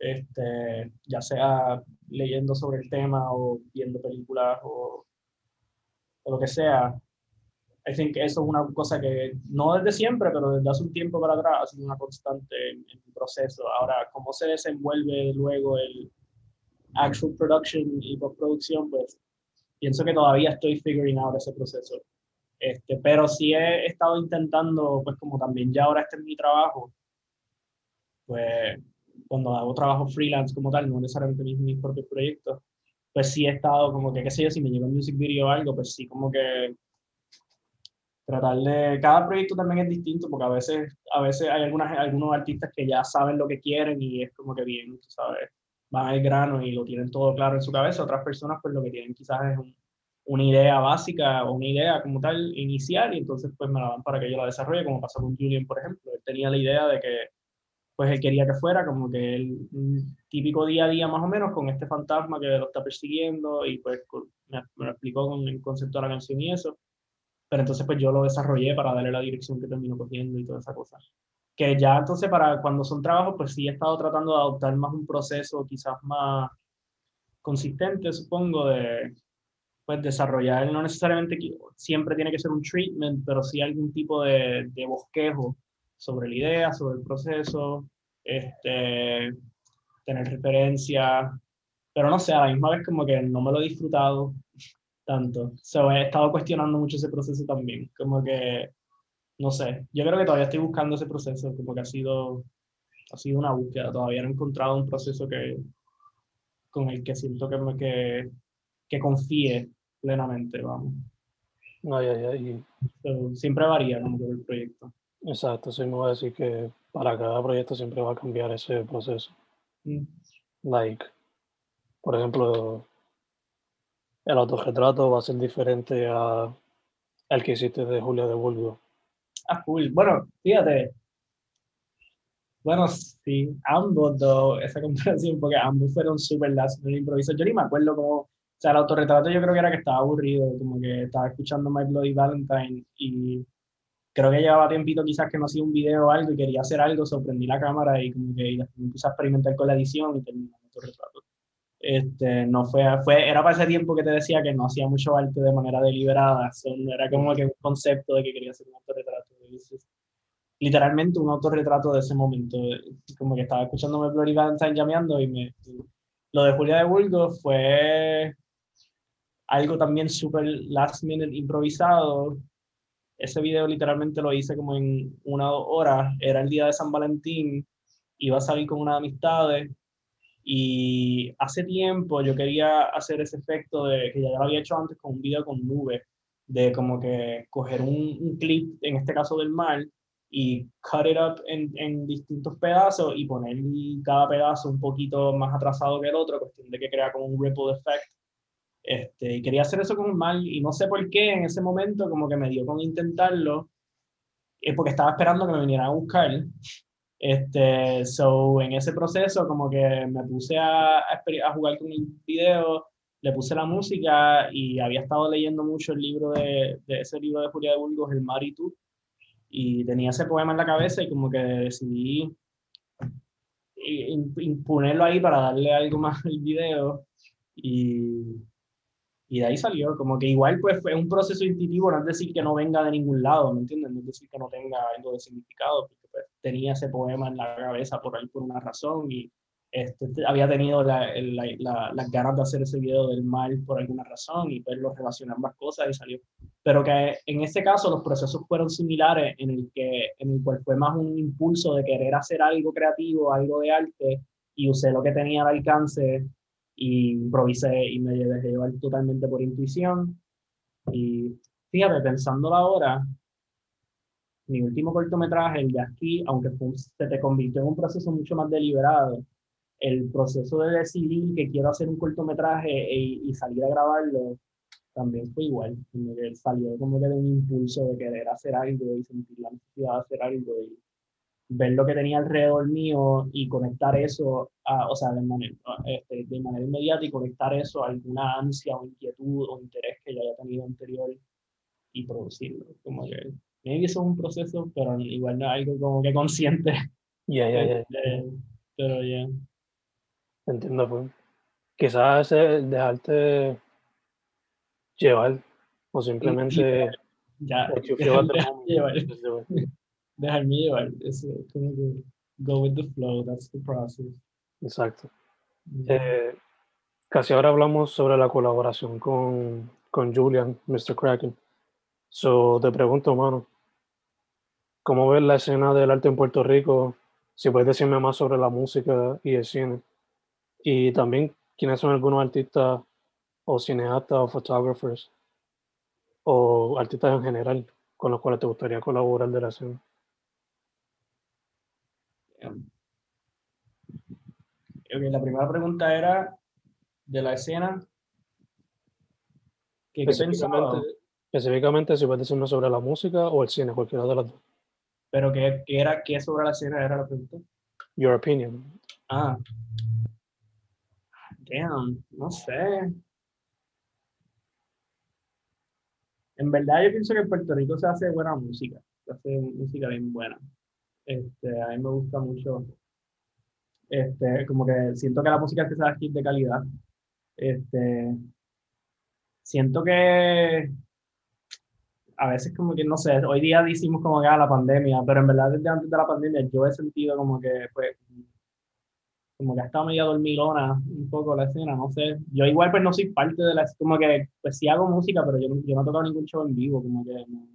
Este, ya sea leyendo sobre el tema o viendo películas o, o lo que sea. I think eso es una cosa que no desde siempre, pero desde hace un tiempo para atrás ha sido una constante en, en mi proceso. Ahora, cómo se desenvuelve luego el actual production y postproducción, pues pienso que todavía estoy figuring out ese proceso. Este, pero sí he estado intentando, pues como también ya ahora este es mi trabajo, pues cuando hago trabajo freelance como tal, no necesariamente mis, mis propios proyectos, pues sí he estado como que, qué sé yo, si me llega un music video o algo, pues sí como que tratar de, cada proyecto también es distinto porque a veces, a veces hay algunas, algunos artistas que ya saben lo que quieren y es como que bien, tú sabes, van al grano y lo tienen todo claro en su cabeza, otras personas pues lo que tienen quizás es una idea básica o una idea como tal inicial y entonces pues me la dan para que yo la desarrolle, como pasó con Julian, por ejemplo. Él tenía la idea de que pues él quería que fuera como que el típico día a día más o menos con este fantasma que lo está persiguiendo y pues me, me lo explicó con el concepto de la canción y eso. Pero entonces pues yo lo desarrollé para darle la dirección que terminó cogiendo y toda esa cosa. Que ya entonces para cuando son trabajos pues sí he estado tratando de adoptar más un proceso quizás más consistente, supongo, de pues desarrollar, no necesariamente siempre tiene que ser un treatment, pero sí algún tipo de, de bosquejo sobre la idea, sobre el proceso, este, tener referencia, pero no sé, a la misma vez como que no me lo he disfrutado tanto. So, he estado cuestionando mucho ese proceso también, como que, no sé, yo creo que todavía estoy buscando ese proceso, como que ha sido, ha sido una búsqueda, todavía no he encontrado un proceso que, con el que siento que, me, que, que confíe plenamente, vamos. Ay, ay. So, siempre varía como que el proyecto. Exacto, sí me voy a decir que para cada proyecto siempre va a cambiar ese proceso. Mm. Like, por ejemplo, el autorretrato va a ser diferente a el que hiciste de Julia de Bulgo. Ah, cool. Bueno, fíjate. Bueno, sí, ambos dos, esa comparación, porque ambos fueron súper last minute improvisos. Yo ni me acuerdo cómo, o sea, el autorretrato yo creo que era que estaba aburrido, como que estaba escuchando My Bloody Valentine y creo que llevaba tiempito quizás que no hacía un video o algo y quería hacer algo, sorprendí la cámara y como que puse a experimentar con la edición y terminé el autorretrato. Este, no fue, fue, era para ese tiempo que te decía que no hacía mucho arte de manera deliberada, so, era como que un concepto de que quería hacer un autorretrato. Literalmente un autorretrato de ese momento, como que estaba escuchándome Bloody Valentine llameando y me... Lo de Julia de Bulgo fue algo también súper last minute improvisado. Ese video literalmente lo hice como en una horas. Era el día de San Valentín. Iba a salir con unas amistades. Y hace tiempo yo quería hacer ese efecto de que ya lo había hecho antes con un video con nube. De como que coger un, un clip, en este caso del mar, y cut it up en, en, distintos pedazos y poner cada pedazo un poquito más atrasado que el otro, cuestión de que crea como un ripple effect. Este, y quería hacer eso con un mal y no sé por qué en ese momento como que me dio con intentarlo, es porque estaba esperando que me vinieran a buscar. Este, so, en ese proceso como que me puse a, a jugar con el video, le puse la música y había estado leyendo mucho el libro de, de ese libro de Julia de Burgos, El Mar y tú, y tenía ese poema en la cabeza y como que decidí ponerlo ahí para darle algo más al video y, y de ahí salió, como que igual pues fue un proceso intuitivo, no es decir que no venga de ningún lado, ¿me entiendes? No es decir que no tenga algo de significado, porque pues, tenía ese poema en la cabeza por ahí por una razón y este, había tenido la, la, la, las ganas de hacer ese video del mal por alguna razón y pues lo relacioné ambas cosas y salió. Pero que en este caso los procesos fueron similares en el, que, en el cual fue más un impulso de querer hacer algo creativo, algo de arte y usé lo que tenía al alcance y improvisé y me dejé llevar totalmente por intuición. Y fíjate, pensándolo ahora, mi último cortometraje, el de aquí, aunque fue, se te convirtió en un proceso mucho más deliberado, el proceso de decidir que quiero hacer un cortometraje y, y salir a grabarlo también fue igual, salió como que de un impulso de querer hacer algo y sentir la necesidad de hacer algo y ver lo que tenía alrededor mío y conectar eso, a, o sea, de manera, este, de manera inmediata y conectar eso a alguna ansia o inquietud o interés que yo haya tenido anterior y producirlo. Como que, maybe eso es un proceso, pero igual no es algo como que consciente. Ya, ya, ya. Este, pero ya. Entiendo, pues. Quizás dejarte llevar o simplemente Ya, feel at the dejarme llevar. Es como que go with the flow, that's the process. Exacto. Ya. Eh, casi ahora hablamos sobre la colaboración con, con Julian, Mr. Kraken. So, te pregunto, mano, ¿cómo ves la escena del arte en Puerto Rico? Si puedes decirme más sobre la música y el cine. Y también, ¿quiénes son algunos artistas o cineastas o photographers o artistas en general con los cuales te gustaría colaborar de la escena? Ok, la primera pregunta era de la escena. Específicamente, específicamente, si puedes decirme sobre la música o el cine, cualquiera de las dos. Pero ¿qué, qué era, qué sobre la escena era la pregunta? Your opinion. Ah. Damn, no sé. En verdad yo pienso que en Puerto Rico se hace buena música, se hace música bien buena. Este, a mí me gusta mucho, este, como que siento que la música que se hace aquí es de calidad. Este, siento que a veces como que, no sé, hoy día decimos como que a la pandemia, pero en verdad desde antes de la pandemia yo he sentido como que, pues, como que ha estado medio dormilona un poco la escena, no sé. Yo igual pues no soy parte de la, como que, pues sí hago música, pero yo yo no he tocado ningún show en vivo, como que, no,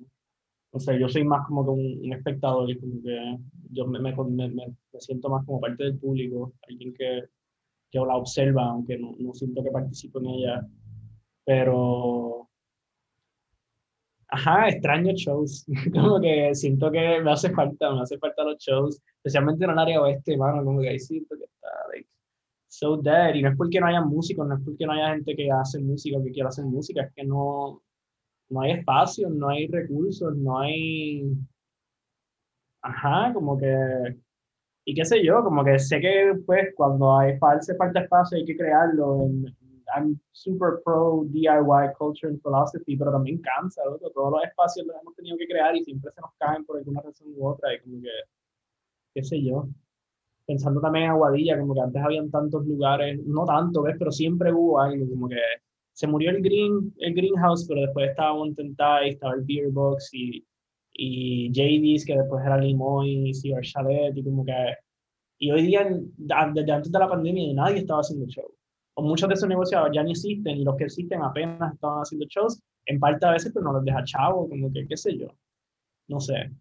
no sé, yo soy más como que un, un espectador como que yo me, me, me, me siento más como parte del público, alguien que, que la observa, aunque no, no siento que participo en ella, pero Ajá, extraño shows. Como que siento que me hace falta, me hace falta los shows, especialmente en el área oeste, mano, como que ahí siento que está, like, so dead. Y no es porque no haya músicos, no es porque no haya gente que hace música o que quiera hacer música, es que no, no hay espacio, no hay recursos, no hay. Ajá, como que. Y qué sé yo, como que sé que pues cuando hay hace falta espacio hay que crearlo. I'm super pro DIY culture and philosophy, pero también cansa, loco. Todos los espacios los hemos tenido que crear y siempre se nos caen por alguna razón u otra. Y como que, qué sé yo. Pensando también en Aguadilla, como que antes habían tantos lugares, no tanto, ¿ves? Pero siempre hubo algo, como que se murió el green, el greenhouse, pero después estaba Mountain Thai, estaba el Beer Box y, y JD's, que después era Limoy y Chalet, y como que... Y hoy día, desde antes de la pandemia, nadie estaba haciendo show o muchos de esos negocios ya ni existen y los que existen apenas estaban haciendo shows, en parte a veces pero no los deja chavo, como que qué sé yo, no sé.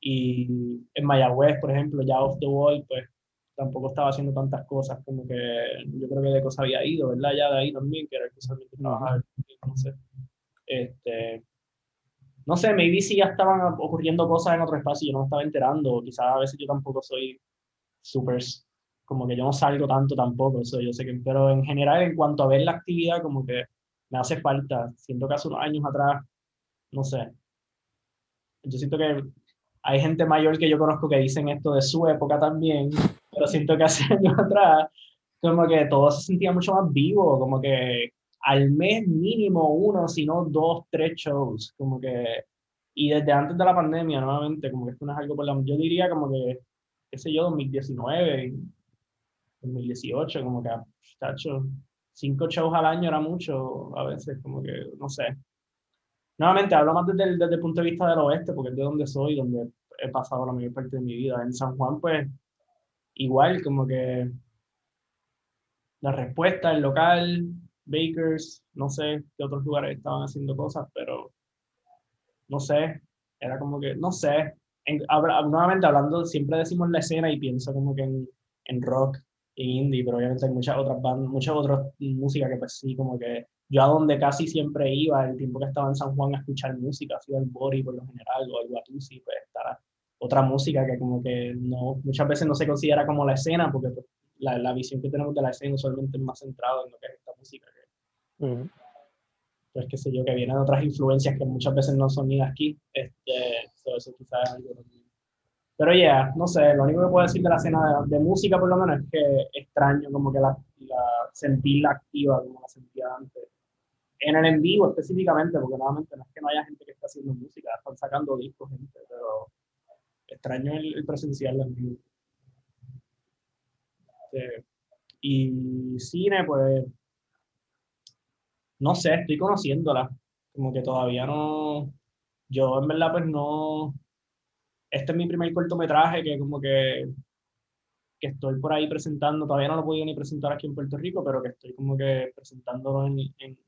Y en Mayagüez, por ejemplo, ya Off the Wall, pues tampoco estaba haciendo tantas cosas, como que yo creo que de cosas había ido, ¿verdad? Ya de ahí también, que era el que usualmente trabajaba, no sé. Este, no sé, maybe si ya estaban ocurriendo cosas en otro espacio y yo no me estaba enterando, quizás a veces yo tampoco soy súper como que yo no salgo tanto tampoco, eso yo sé que, pero en general en cuanto a ver la actividad, como que me hace falta, siento que hace unos años atrás, no sé, yo siento que hay gente mayor que yo conozco que dicen esto de su época también, pero siento que hace años atrás, como que todo se sentía mucho más vivo, como que al mes mínimo uno, si no dos, tres shows, como que, y desde antes de la pandemia, nuevamente, como que esto no es algo por la, yo diría como que, qué sé yo, 2019, 2018, como que, tacho, cinco shows al año era mucho, a veces, como que, no sé. Nuevamente, hablo más desde el, desde el punto de vista del oeste, porque es de donde soy, donde he pasado la mayor parte de mi vida. En San Juan, pues, igual, como que la respuesta, el local, Bakers, no sé qué otros lugares estaban haciendo cosas, pero no sé, era como que, no sé. En, nuevamente hablando, siempre decimos la escena y pienso como que en, en rock en indie, pero obviamente hay muchas otras bandas, muchas otras músicas que pues sí, como que yo a donde casi siempre iba, el tiempo que estaba en San Juan a escuchar música, iba al Bori por lo general, o al Guatusi, pues estará otra música que como que no, muchas veces no se considera como la escena, porque pues, la, la visión que tenemos de la escena usualmente es más centrada en lo que es esta música. que- Ujú. pues qué sé yo, que viene de otras influencias que muchas veces no son ni de aquí. Este, eso quizás es algo. Pero ya, no sé, lo único que puedo decir de la escena de, música por lo menos es que extraño como que la, la sentirla activa como la sentía antes. En el en vivo específicamente, porque nuevamente no es que no haya gente que está haciendo música, están sacando discos, gente, pero extraño el, presencial en vivo. Este, y cine, pues, no sé, estoy conociéndola. Como que todavía no, yo en verdad pues no, este es mi primer cortometraje que como que, que estoy por ahí presentando, todavía no lo he podido ni presentar aquí en Puerto Rico, pero que estoy como que presentándolo en, en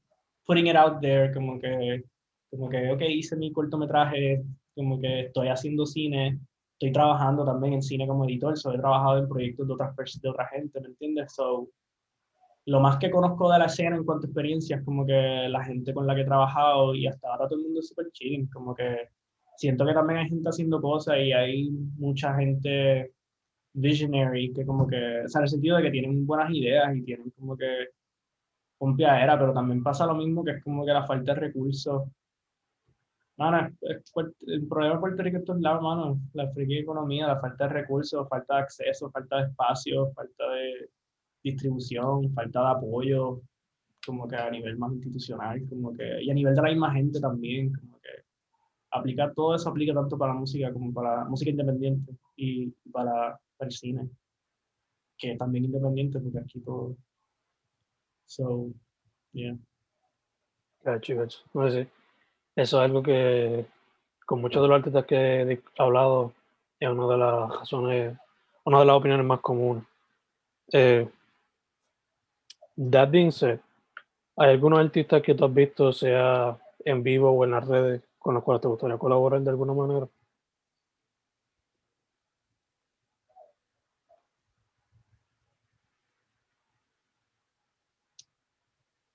putting it out there, como que, como que, ok, hice mi cortometraje, como que estoy haciendo cine, estoy trabajando también en cine como editor, so he trabajado en proyectos de, otras, de otra gente, ¿me entiendes? So, lo más que conozco de la escena en cuanto a experiencias, como que la gente con la que he trabajado y hasta ahora todo el mundo es súper chilling, como que siento que también hay gente haciendo cosas y hay mucha gente visionary que como que, o sea, en el sentido de que tienen buenas ideas y tienen como que era pero también pasa lo mismo que es como que la falta de recursos. Mano, el problema de Puerto Rico es lados, mano, la friki economía, la falta de recursos, falta de acceso, falta de espacio, falta de distribución, falta de apoyo, como que a nivel más institucional, como que, y a nivel de la misma gente también, como que aplicar todo eso aplica tanto para la música como para la música independiente y para, el cine, que también independiente porque aquí todo. So, yeah. No sé. Eso es algo que con muchos de los artistas que he hablado es una de las razones, una de las opiniones más comunes. Eh, that being said, ¿hay algunos artistas que tú has visto, sea en vivo o en las redes, con los cuales te gustaría colaborar de alguna manera?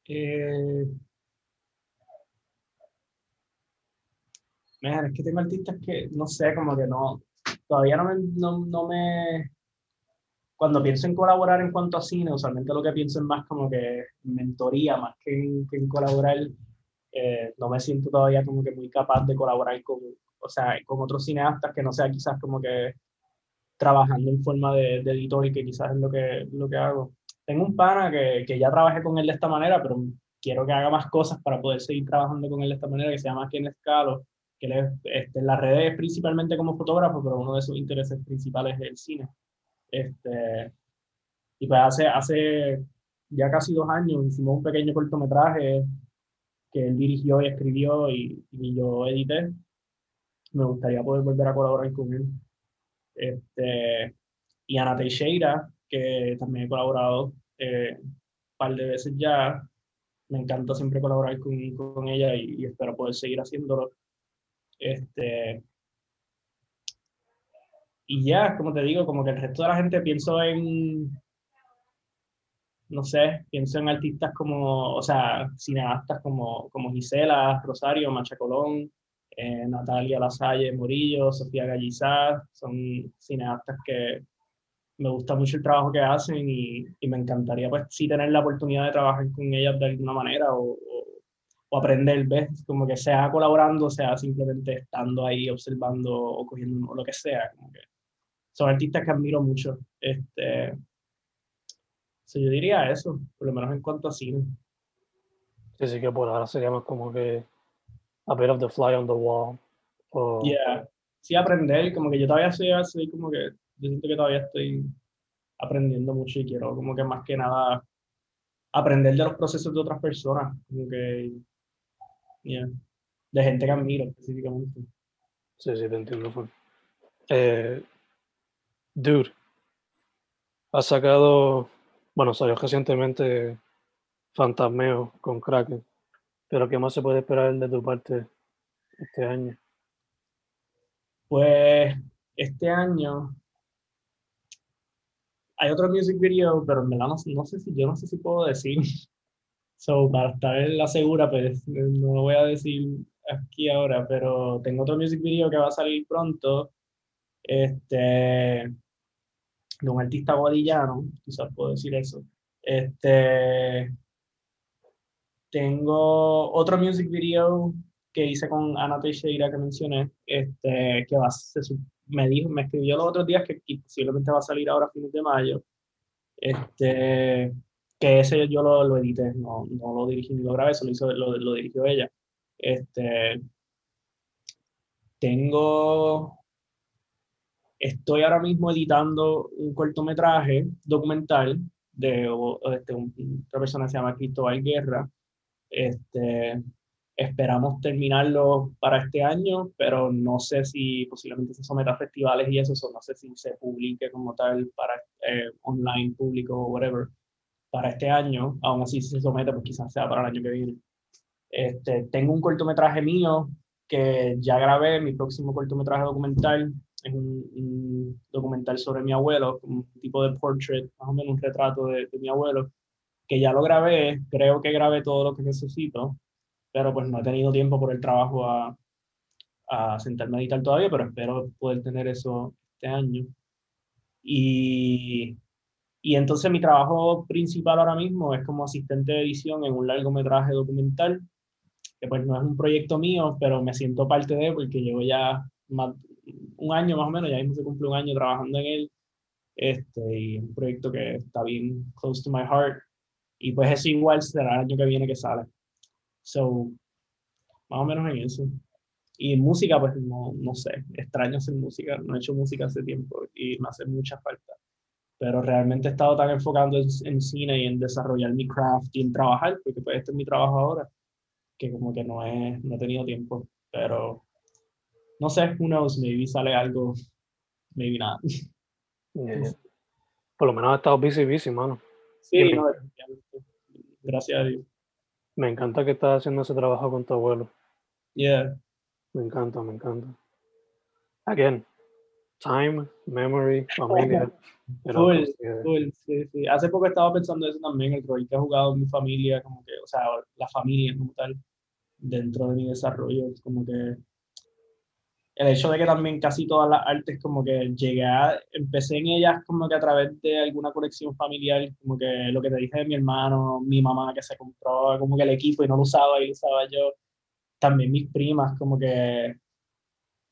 Eh, es que tengo artistas que, no sé, como que no, todavía no me, no, me, cuando pienso en colaborar en cuanto a cine, usualmente lo que pienso es más como que mentoría, más que en, que en colaborar eh, no me siento todavía como que muy capaz de colaborar con, o sea, con otros cineastas que no sea quizás como que trabajando en forma de, editor y que quizás es lo que, lo que hago. Tengo un pana que, que, ya trabajé con él de esta manera, pero quiero que haga más cosas para poder seguir trabajando con él de esta manera, que se llama Ken Escalo, que él es, este, en las redes principalmente como fotógrafo, pero uno de sus intereses principales es el cine. Este, y pues hace, hace ya casi dos años hicimos un pequeño cortometraje que él dirigió y escribió y, yo edité. Me gustaría poder volver a colaborar con él. Este, y Ana Teixeira, que también he colaborado eh, un par de veces ya. Me encanta siempre colaborar con, con ella y, espero poder seguir haciéndolo. Este, y ya, como te digo, como que el resto de la gente pienso en, no sé, pienso en artistas como, o sea, cineastas como, como Gisela, Rosario, Macha Colón, eh, Natalia Lasalle, Morillo, Sofía Gallizá, son cineastas que me gusta mucho el trabajo que hacen y, y, me encantaría pues sí tener la oportunidad de trabajar con ellas de alguna manera o, o, aprender, ¿ves? Como que sea colaborando, sea simplemente estando ahí observando o cogiendo o lo que sea, como que son artistas que admiro mucho. Este, yo diría eso, por lo menos en cuanto a cine. Sí, sí, que por ahora sería más como que a bit of the fly on the wall. O... Yeah, sí, aprender, como que yo todavía soy así, como que yo siento que todavía estoy aprendiendo mucho y quiero como que más que nada aprender de los procesos de otras personas, como que, yeah, de gente que admiro específicamente. Sí, sí, te entiendo. Eh, dude, has sacado bueno, salió recientemente Fantasmeo con Kraken. Pero ¿qué más se puede esperar de tu parte este año? Pues este año hay otro music video, pero en verdad no, sé si yo no sé si puedo decir. So, para estar en la segura, pues no lo voy a decir aquí ahora, pero tengo otro music video que va a salir pronto. Este de un artista guadillano, quizás puedo decir eso. Este, tengo otro music video que hice con Ana Teixeira que mencioné, este, que va, se, me dijo, me escribió los otros días que posiblemente va a salir ahora a fines de mayo. Este, que ese yo lo, lo edité, no, no, lo dirigí ni lo grabé, eso lo, hizo, lo, lo dirigió ella. Este, tengo, estoy ahora mismo editando un cortometraje documental de, este, otra persona que se llama Cristóbal Guerra. Este, esperamos terminarlo para este año, pero no sé si posiblemente se someta a festivales y eso, no sé si se publique como tal para eh, online, público o whatever para este año, aún así si se somete, pues quizás sea para el año que viene. Este, tengo un cortometraje mío que ya grabé, mi próximo cortometraje documental, es un, documental sobre mi abuelo, un tipo de portrait, más o menos un retrato de, de mi abuelo, que ya lo grabé, creo que grabé todo lo que necesito, pero pues no he tenido tiempo por el trabajo a, a sentarme a editar todavía, pero espero poder tener eso este año. Y, y entonces mi trabajo principal ahora mismo es como asistente de edición en un largometraje documental, que pues no es un proyecto mío, pero me siento parte de porque llevo ya más, un año más o menos, ya mismo se cumple un año trabajando en él, este, y un proyecto que está bien close to my heart, y pues es igual será el año que viene que sale. So, más o menos en eso. Y música, pues no, no sé, extraño hacer música, no he hecho música hace tiempo y me hace mucha falta. Pero realmente he estado tan enfocando en, en cine y en desarrollar mi craft y en trabajar, porque pues este es mi trabajo ahora, que como que no he, no he tenido tiempo. Pero no sé, who knows, maybe sale algo, maybe nada. Por lo menos ha estado busy, busy, mano. Sí, no, gracias a Dios. Me encanta que estás haciendo ese trabajo con tu abuelo. Yeah. Me encanta, me encanta. Again, time, memory, familia. Cool, cool, sí, sí. Hace poco estaba pensando eso también, el rol que ha jugado mi familia, como que, o sea, la familia como tal, dentro de mi desarrollo, como que el hecho de que también casi todas las artes como que llegué a, empecé en ellas como que a través de alguna conexión familiar, como que lo que te dije de mi hermano, mi mamá que se compró como que el equipo y no lo usaba y lo usaba yo, también mis primas, como que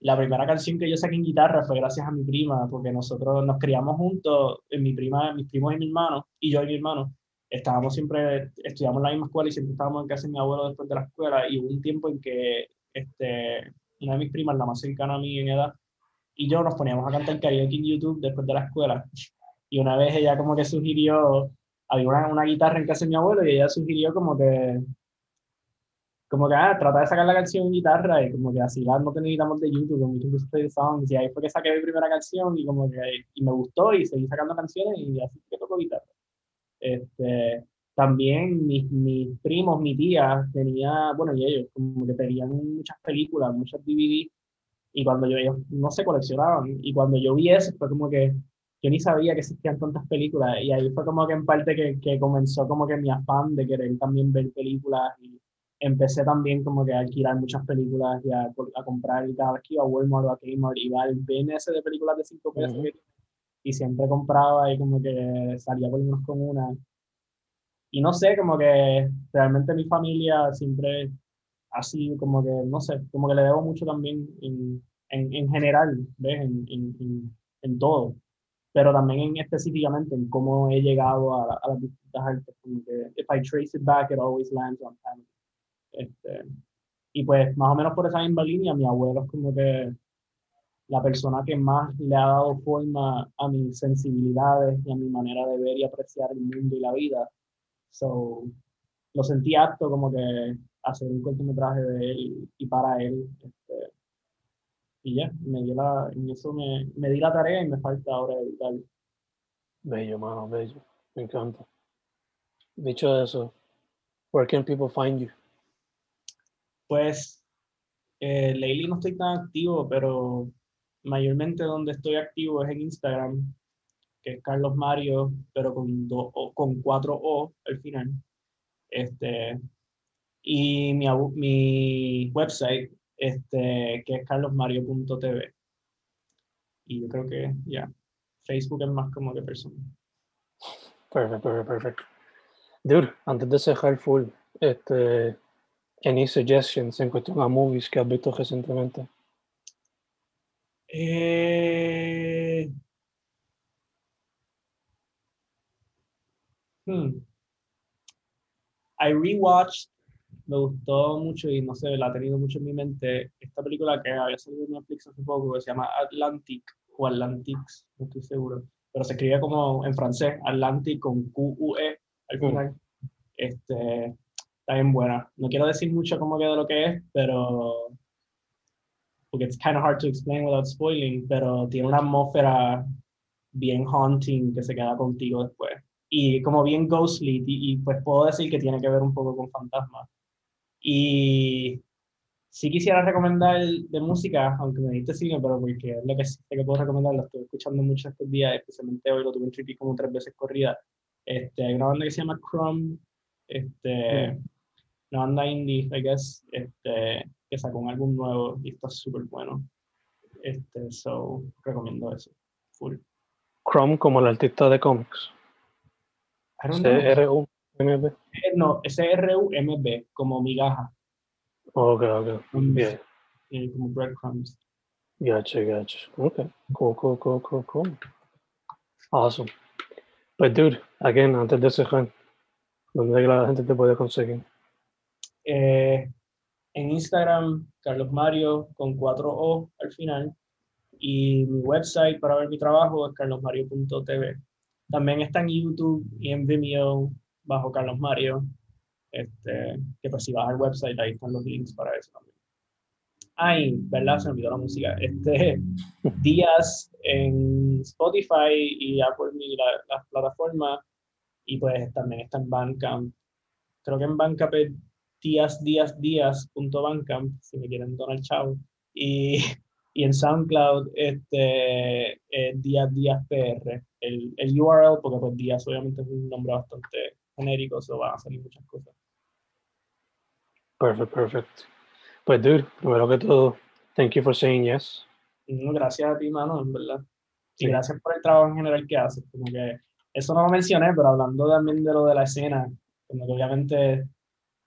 la primera canción que yo saqué en guitarra fue gracias a mi prima, porque nosotros nos criamos juntos, mi prima, mis primos y mi hermano, y yo y mi hermano, estábamos siempre, estudiamos en la misma escuela y siempre estábamos en casa de mi abuelo después de la escuela, y hubo un tiempo en que este, una de mis primas, la más cercana a mí en edad, y yo nos poníamos a cantar karaoke en YouTube después de la escuela. Y una vez ella como que sugirió, había una, una guitarra en casa de mi abuelo y ella sugirió como que, como que, ah, trata de sacar la canción en guitarra y como que así la no necesitamos de YouTube, como YouTube Play Songs, y ahí fue que saqué mi primera canción y como que, y me gustó y seguí sacando canciones y así que toco guitarra. Este, también mis, mis primos, mi tía, tenía, bueno, y ellos, como que tenían muchas películas, muchos DVD, y cuando yo, ellos no se coleccionaban, y cuando yo vi eso, fue como que yo ni sabía que existían tantas películas, y ahí fue como que en parte que, que comenzó como que mi afán de querer también ver películas, y empecé también como que a alquilar muchas películas y a, a comprar y cada vez que iba a Walmart o a Kmart, iba al BNS de películas de 5 pesos, y siempre compraba y como que salía por menos con una, y no sé, como que realmente mi familia siempre sido como que, no sé, como que le debo mucho también en, en, en general, ¿ves? En, en, en, todo, pero también en específicamente en cómo he llegado a, a las distintas artes, como que if I trace it back, it always lands on family. Este, y pues más o menos por esa misma línea, mi abuelo es como que la persona que más le ha dado forma a mis sensibilidades y a mi manera de ver y apreciar el mundo y la vida So, lo sentí apto como que hacer un cortometraje de él y para él. Este, y ya, me dio la, en eso me, me, di la tarea y me falta ahora editar. Bello, mano, bello. Me encanta. Dicho eso, where can people find you? Pues, eh, no estoy tan activo, pero mayormente donde estoy activo es en Instagram que es Carlos Mario, pero con, dos con cuatro O al final. Este, y mi, mi website, este, que es carlosmario.tv. Y yo creo que ya, Facebook es más como que persona. Perfecto, perfecto, perfecto. Dude, antes de cerrar full, este, any suggestions en cuestión a movies que has visto recientemente? Eh, hmm. I rewatched, me gustó mucho y no sé, la ha tenido mucho en mi mente, esta película que había salido en Netflix hace poco que se llama Atlantic o Atlantics, no estoy seguro, pero se escribe como en francés, Atlantic con Q-U-E al final. Este, está bien buena. No quiero decir mucho cómo queda lo que es, pero porque it's kind of hard to explain without spoiling, pero tiene una atmósfera bien haunting que se queda contigo después. Y como bien ghostly, y, pues puedo decir que tiene que ver un poco con fantasmas. Y sí quisiera recomendar de música, aunque me diste cine, pero porque es lo que sé que puedo recomendar, lo estoy escuchando mucho estos días, especialmente hoy lo tuve en trippy como tres veces corrida. Este, hay una banda que se llama Crumb, este. Una banda indie, I guess, este, que sacó un álbum nuevo y está súper bueno. Este, so, recomiendo eso, full. Chrome como el artista de cómics. C-R-U-M-B. Eh, no, S-R-U-M-B, como migaja. Ok, ok. Bien. Yeah. como breadcrumbs. Gotcha, gotcha. Ok. Cool, cool, cool, cool, cool. Awesome. Pues, dude, again, antes de cerrar, ¿dónde la gente te puede conseguir? Eh, en Instagram, Carlos Mario con 4O al final. Y mi website para ver mi trabajo es carlosmario.tv. También está en YouTube y en Vimeo bajo Carlos Mario. Este, que pues si vas al website ahí están los links para eso también. Ay, ¿verdad? Se me olvidó la música. Este, días en Spotify y Apple, las plataformas. Y pues también está en Bandcamp. Creo que en Bandcamp es días, días, días punto Bandcamp, si me quieren donar chavo. Y, y en SoundCloud, este, eh, días, días PR el, el URL, porque pues Díaz obviamente es un nombre bastante genérico, so van a salir muchas cosas. Perfect, perfect. Pues, dude, primero que todo, thank you for saying yes. gracias a ti, mano, en verdad. Y gracias por el trabajo en general que haces. Como que eso no lo mencioné, pero hablando también de lo de la escena, como que obviamente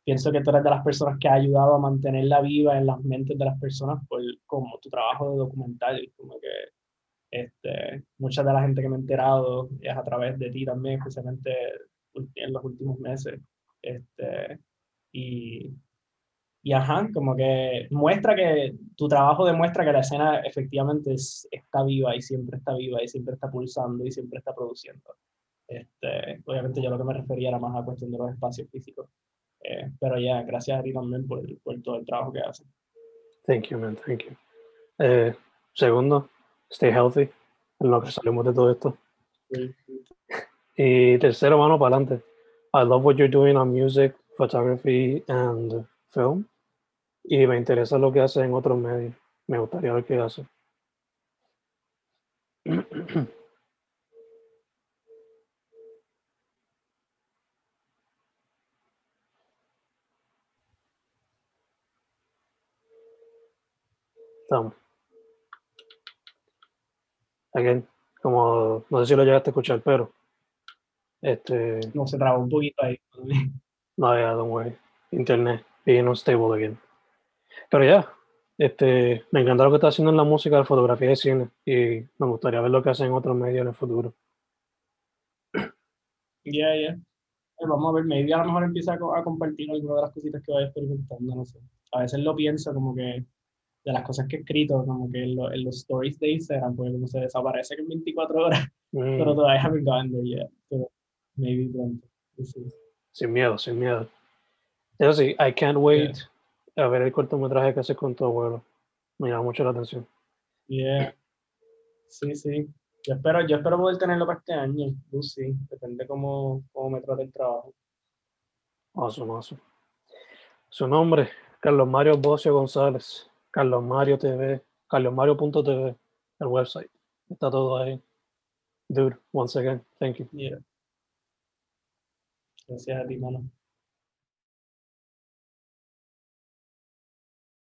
pienso que tú eres de las personas que ha ayudado a mantenerla viva en las mentes de las personas por como tu trabajo de documental, como que este, mucha de la gente que me he enterado es a través de ti también, especialmente en los últimos meses. Este, y, y ajá, como que muestra que tu trabajo demuestra que la escena efectivamente está viva y siempre está viva y siempre está pulsando y siempre está produciendo. Este, obviamente yo lo que me refería era más a cuestión de los espacios físicos. Eh, pero ya, gracias a ti también por, por, todo el trabajo que haces. Thank you, man. Thank you. Eh, segundo, stay healthy, en lo que salimos de todo esto. Y tercero, mano, para adelante. I love what you're doing on music, photography and film. Y me interesa lo que hace en otros medios. Me gustaría ver qué hace. Estamos again, como no sé si lo llegaste a escuchar, pero este no se trabó un poquito ahí. no, ya, don't worry. Internet, being unstable again. Pero ya, este, me encanta lo que está haciendo en la música, la fotografía de cine y me gustaría ver lo que hace en otros medios en el futuro. Ya, ya. Eh, vamos a ver, maybe a lo mejor empieza a, compartir algunas de las cositas que vaya experimentando, no sé. A veces lo pienso como que de las cosas que he escrito, como que en, los stories de Instagram, porque como se desaparece en 24 horas, mm. pero todavía haven't gotten there yet. Pero maybe pronto. Sin miedo, sin miedo. Eso sí, I can't wait a ver el cortometraje que haces con tu abuelo. Me llama mucho la atención. Yeah. Sí, sí. Yo espero, yo espero poder tenerlo para este año. sí, depende cómo, cómo me trate el trabajo. Awesome, awesome. Su nombre, Carlos Mario Bocio González. Carlos Mario TV, carlosmario.tv, el website. Está todo ahí. Dude, once again, thank you. Gracias a.